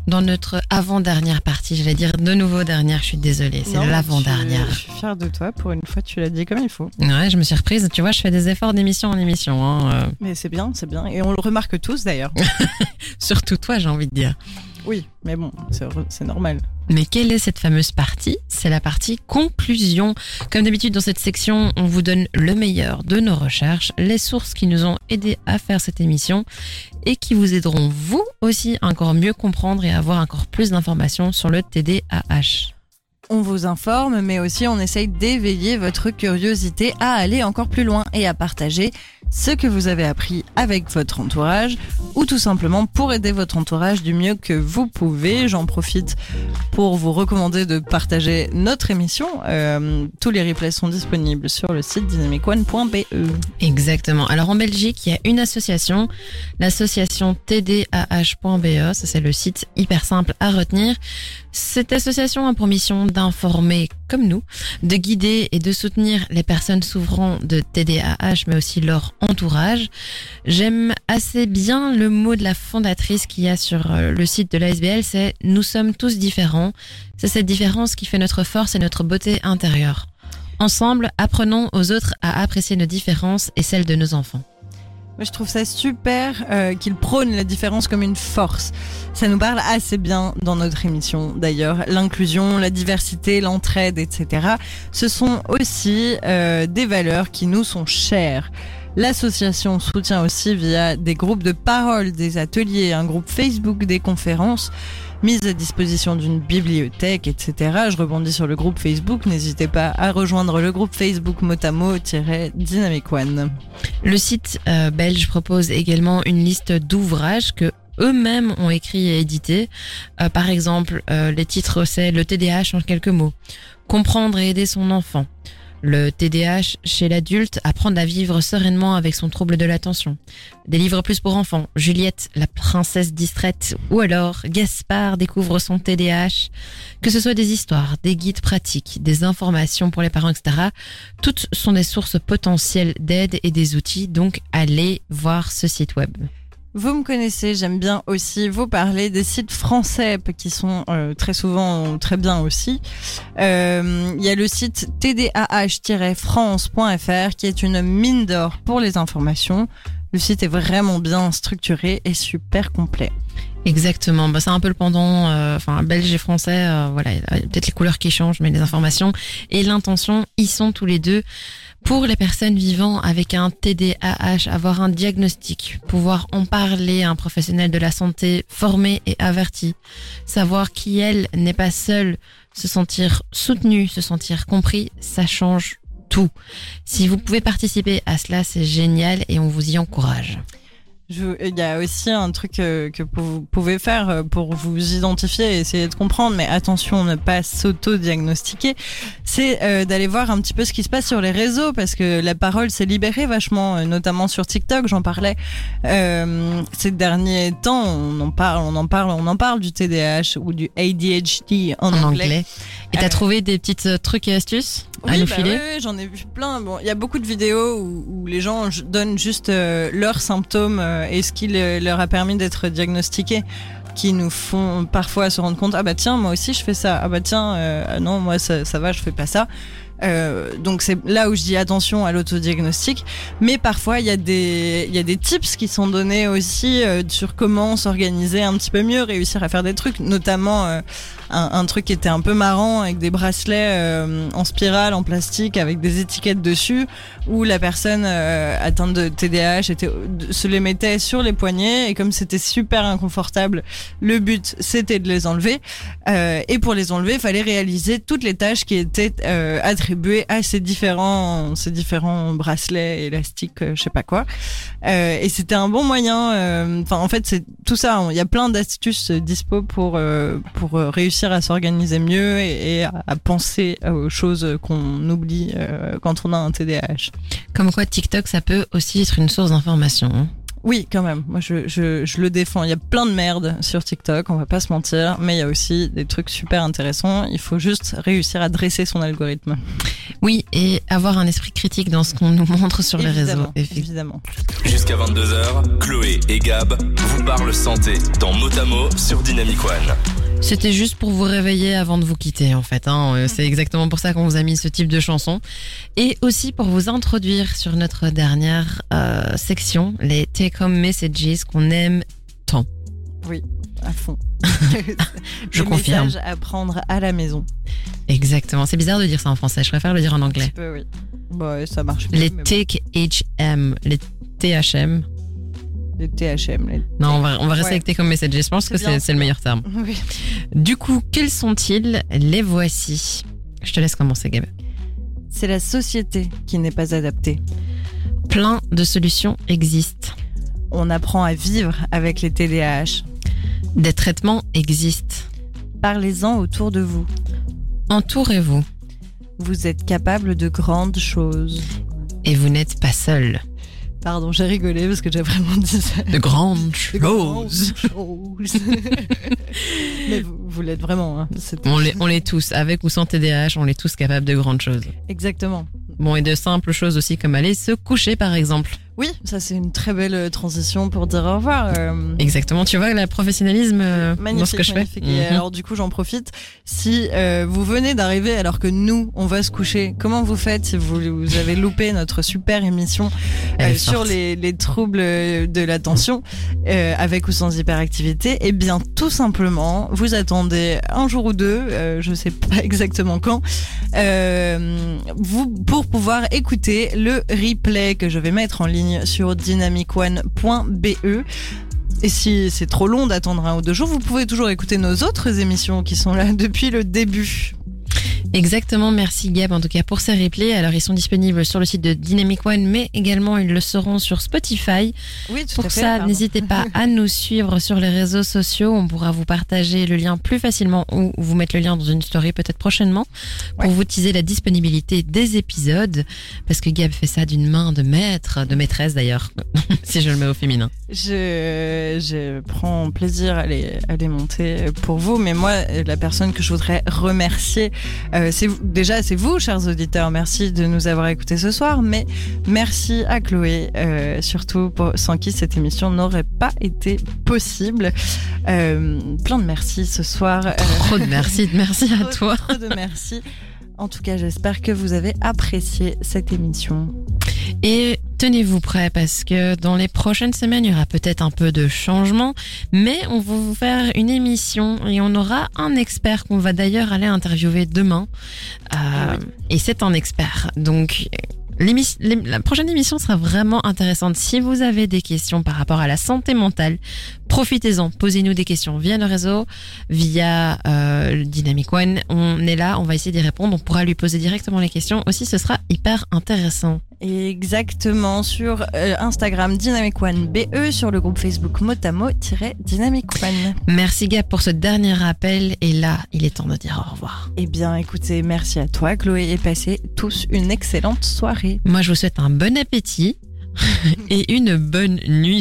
dans notre avant-dernière partie, j'allais dire de nouveau dernière, je suis désolée, c'est l'avant-dernière. Je suis fière de toi, pour une fois tu l'as dit comme il faut. Ouais, je me suis reprise, tu vois, je fais des efforts d'émission en émission. Hein, euh. Mais c'est bien, c'est bien, et on le remarque tous d'ailleurs. *laughs* Surtout toi, j'ai envie de dire. Oui, mais bon, c'est normal. Mais quelle est cette fameuse partie? C'est la partie conclusion. Comme d'habitude dans cette section, on vous donne le meilleur de nos recherches, les sources qui nous ont aidés à faire cette émission et qui vous aideront vous aussi à encore mieux comprendre et avoir encore plus d'informations sur le TDAH on vous informe, mais aussi on essaye d'éveiller votre curiosité à aller encore plus loin et à partager ce que vous avez appris avec votre entourage ou tout simplement pour aider votre entourage du mieux que vous pouvez. J'en profite pour vous recommander de partager notre émission. Euh, tous les replays sont disponibles sur le site dynamicone.be. Exactement. Alors en Belgique, il y a une association, l'association tdah.be. Ça c'est le site hyper simple à retenir. Cette association a pour mission d'informer, comme nous, de guider et de soutenir les personnes souffrant de TDAH, mais aussi leur entourage. J'aime assez bien le mot de la fondatrice qu'il y a sur euh, le site de l'ASBL, c'est nous sommes tous différents. C'est cette différence qui fait notre force et notre beauté intérieure. Ensemble, apprenons aux autres à apprécier nos différences et celles de nos enfants. Je trouve ça super euh, qu'il prône la différence comme une force. Ça nous parle assez bien dans notre émission d'ailleurs. L'inclusion, la diversité, l'entraide, etc. Ce sont aussi euh, des valeurs qui nous sont chères. L'association soutient aussi via des groupes de parole, des ateliers, un groupe Facebook, des conférences mise à disposition d'une bibliothèque, etc. Je rebondis sur le groupe Facebook. N'hésitez pas à rejoindre le groupe Facebook Motamo-Dynamic One. Le site euh, belge propose également une liste d'ouvrages que eux-mêmes ont écrit et édité. Euh, par exemple, euh, les titres c'est Le TDAH en quelques mots, Comprendre et aider son enfant, Le TDAH chez l'adulte, apprendre à vivre sereinement avec son trouble de l'attention. Des livres plus pour enfants, Juliette, la princesse distraite, ou alors Gaspard découvre son TDAH. Que ce soit des histoires, des guides pratiques, des informations pour les parents, etc. Toutes sont des sources potentielles d'aide et des outils, donc allez voir ce site web. Vous me connaissez, j'aime bien aussi vous parler des sites français qui sont euh, très souvent très bien aussi. Euh, Il y a le site tdah-france.fr qui est une mine d'or pour les informations. Le site est vraiment bien structuré et super complet. Exactement, bah, c'est un peu le pendant, euh, enfin belge et français, euh, voilà, peut-être les couleurs qui changent, mais les informations et l'intention, ils sont tous les deux. Pour les personnes vivant avec un TDAH, avoir un diagnostic, pouvoir en parler à un professionnel de la santé formé et averti, savoir qui elle n'est pas seule, se sentir soutenu, se sentir compris, ça change tout. Si vous pouvez participer à cela, c'est génial et on vous y encourage. Il y a aussi un truc euh, que vous pouvez faire euh, pour vous identifier et essayer de comprendre, mais attention, ne pas s'auto-diagnostiquer, c'est euh, d'aller voir un petit peu ce qui se passe sur les réseaux, parce que la parole s'est libérée vachement, notamment sur TikTok, j'en parlais. Euh, ces derniers temps, on en parle, on en parle, on en parle du TDAH ou du ADHD en, En anglais. anglais. Et t'as Euh, trouvé des petites euh, trucs et astuces? À Oui, nous bah filer j'en ai vu plein. Bon, il y a beaucoup de vidéos où, où les gens donnent juste euh, leurs symptômes euh, et ce qui le- leur a permis d'être diagnostiqués, qui nous font parfois se rendre compte ah bah tiens moi aussi je fais ça ah bah tiens euh, non moi ça, ça va je fais pas ça. Euh, donc c'est là où je dis attention à l'autodiagnostic, mais parfois il y a des il y a des tips qui sont donnés aussi euh, sur comment s'organiser un petit peu mieux, réussir à faire des trucs, notamment euh, un, un truc qui était un peu marrant avec des bracelets euh, en spirale en plastique avec des étiquettes dessus où la personne euh, atteinte de TDAH était, se les mettait sur les poignets et comme c'était super inconfortable, le but c'était de les enlever Euh, et pour les enlever, il fallait réaliser toutes les tâches qui étaient attribuées à ces différents ces différents bracelets élastiques, je sais pas quoi. Euh, et c'était un bon moyen. Enfin, en fait, c'est tout ça. Il y a plein d'astuces dispo pour euh, pour euh, réussir à s'organiser mieux et, et à, penser aux choses qu'on oublie euh, quand on a un TDAH. Comme quoi TikTok, ça peut aussi être une source d'information. hein. Oui, quand même. Moi, je, je, je le défends. Il y a plein de merde sur TikTok, on va pas se mentir, mais il y a aussi des trucs super intéressants. Il faut juste réussir à dresser son algorithme. Oui, et avoir un esprit critique dans ce qu'on nous montre sur les réseaux. Évidemment. Jusqu'à 22h, Chloé et Gab vous parlent santé dans Motamo sur Dynamic One. C'était juste pour vous réveiller avant de vous quitter, en fait. Hein. Euh, C'est exactement pour ça qu'on vous a mis ce type de chanson. Et aussi pour vous introduire sur notre dernière euh, section, les take-home messages qu'on aime tant. À fond. *laughs* Je Des confirme. messages à prendre à la maison. Exactement. C'est bizarre de dire ça en français. Je préfère le dire en Un anglais. petit peu, oui. Bah, ça marche. mieux, Les take HM, les THM. Les THM. Les... Non, on va, on va rester Ouais. avec take-home messages. Je pense que c'est le meilleur terme. *laughs* Oui. Du coup, quels sont-ils Les voici? Je te laisse commencer, Gab. C'est la société qui n'est pas adaptée. Plein de solutions existent. On apprend à vivre avec les TDAH. Des traitements existent. Parlez-en autour de vous. Entourez-vous. Vous êtes capable de grandes choses. Et vous n'êtes pas seul. Pardon, j'ai rigolé parce que j'ai vraiment dit ça. De grandes De grandes choses. choses. *laughs* Mais vous, vous l'êtes vraiment. Hein. On l'est on l'est tous, avec ou sans TDAH, on est tous capables de grandes choses. Exactement. Bon, et de simples choses aussi, comme aller se coucher, par exemple. Oui, ça c'est une très belle euh, transition pour dire au revoir. euh, Exactement. Tu vois le professionnalisme euh, dans Magnifique, ce que je fais magnifique. Et Mhm. alors du coup, j'en profite. Si euh, vous venez d'arriver alors que nous, on va se coucher, comment vous faites si vous, vous avez loupé notre super émission sur les, les troubles de l'attention, avec ou sans hyperactivité? Eh bien, tout simplement, vous attendez un jour ou deux, je sais pas *laughs* exactement quand, vous pour pouvoir écouter le replay que je vais mettre en ligne sur dynamicone.be. Et si c'est trop long d'attendre un ou deux jours, vous pouvez toujours écouter nos autres émissions qui sont là *laughs* depuis le début. Exactement, merci Gab en tout cas pour ces replays. Alors ils sont disponibles sur le site de Dynamic One, mais également ils le seront sur Spotify. Oui, tout Pour à fait. ça, n'hésitez pas *laughs* à nous suivre sur les réseaux sociaux. On pourra vous partager le lien plus facilement ou vous mettre le lien dans une story peut-être prochainement pour Ouais. vous teaser la disponibilité des épisodes. Parce que Gab fait ça d'une main de maître, de maîtresse d'ailleurs, *laughs* si je le mets au féminin. Je, je prends plaisir à les, à les monter pour vous, mais moi, la personne que je voudrais remercier, euh, c'est vous- déjà c'est vous, chers auditeurs. Merci de nous avoir écoutés ce soir, mais merci à Chloé, euh, surtout pour, sans qui cette émission n'aurait pas été possible. Euh, plein de merci ce soir. Euh, Trop de merci, merci à *laughs* trop, toi. trop de merci. En tout cas, j'espère que vous avez apprécié cette émission. Et tenez-vous prêts parce que dans les prochaines semaines, il y aura peut-être un peu de changement, mais on va vous faire une émission et on aura un expert qu'on va d'ailleurs aller interviewer demain. Euh, Et c'est un expert. Donc, la prochaine émission sera vraiment intéressante. Si vous avez des questions par rapport à la santé mentale, profitez-en, posez-nous des questions via le réseau, via euh, Dynamic One. On est là, on va essayer d'y répondre. On pourra lui poser directement les questions. Aussi, ce sera hyper intéressant. Exactement, sur euh, Instagram Dynamic One BE, sur le groupe Facebook Motamo-Dynamic One. Merci Gab pour ce dernier rappel et là, il est temps de dire au revoir. Eh bien, écoutez, merci à toi, Chloé, et passez tous une excellente soirée. Moi, je vous souhaite un bon appétit *laughs* et une bonne nuit.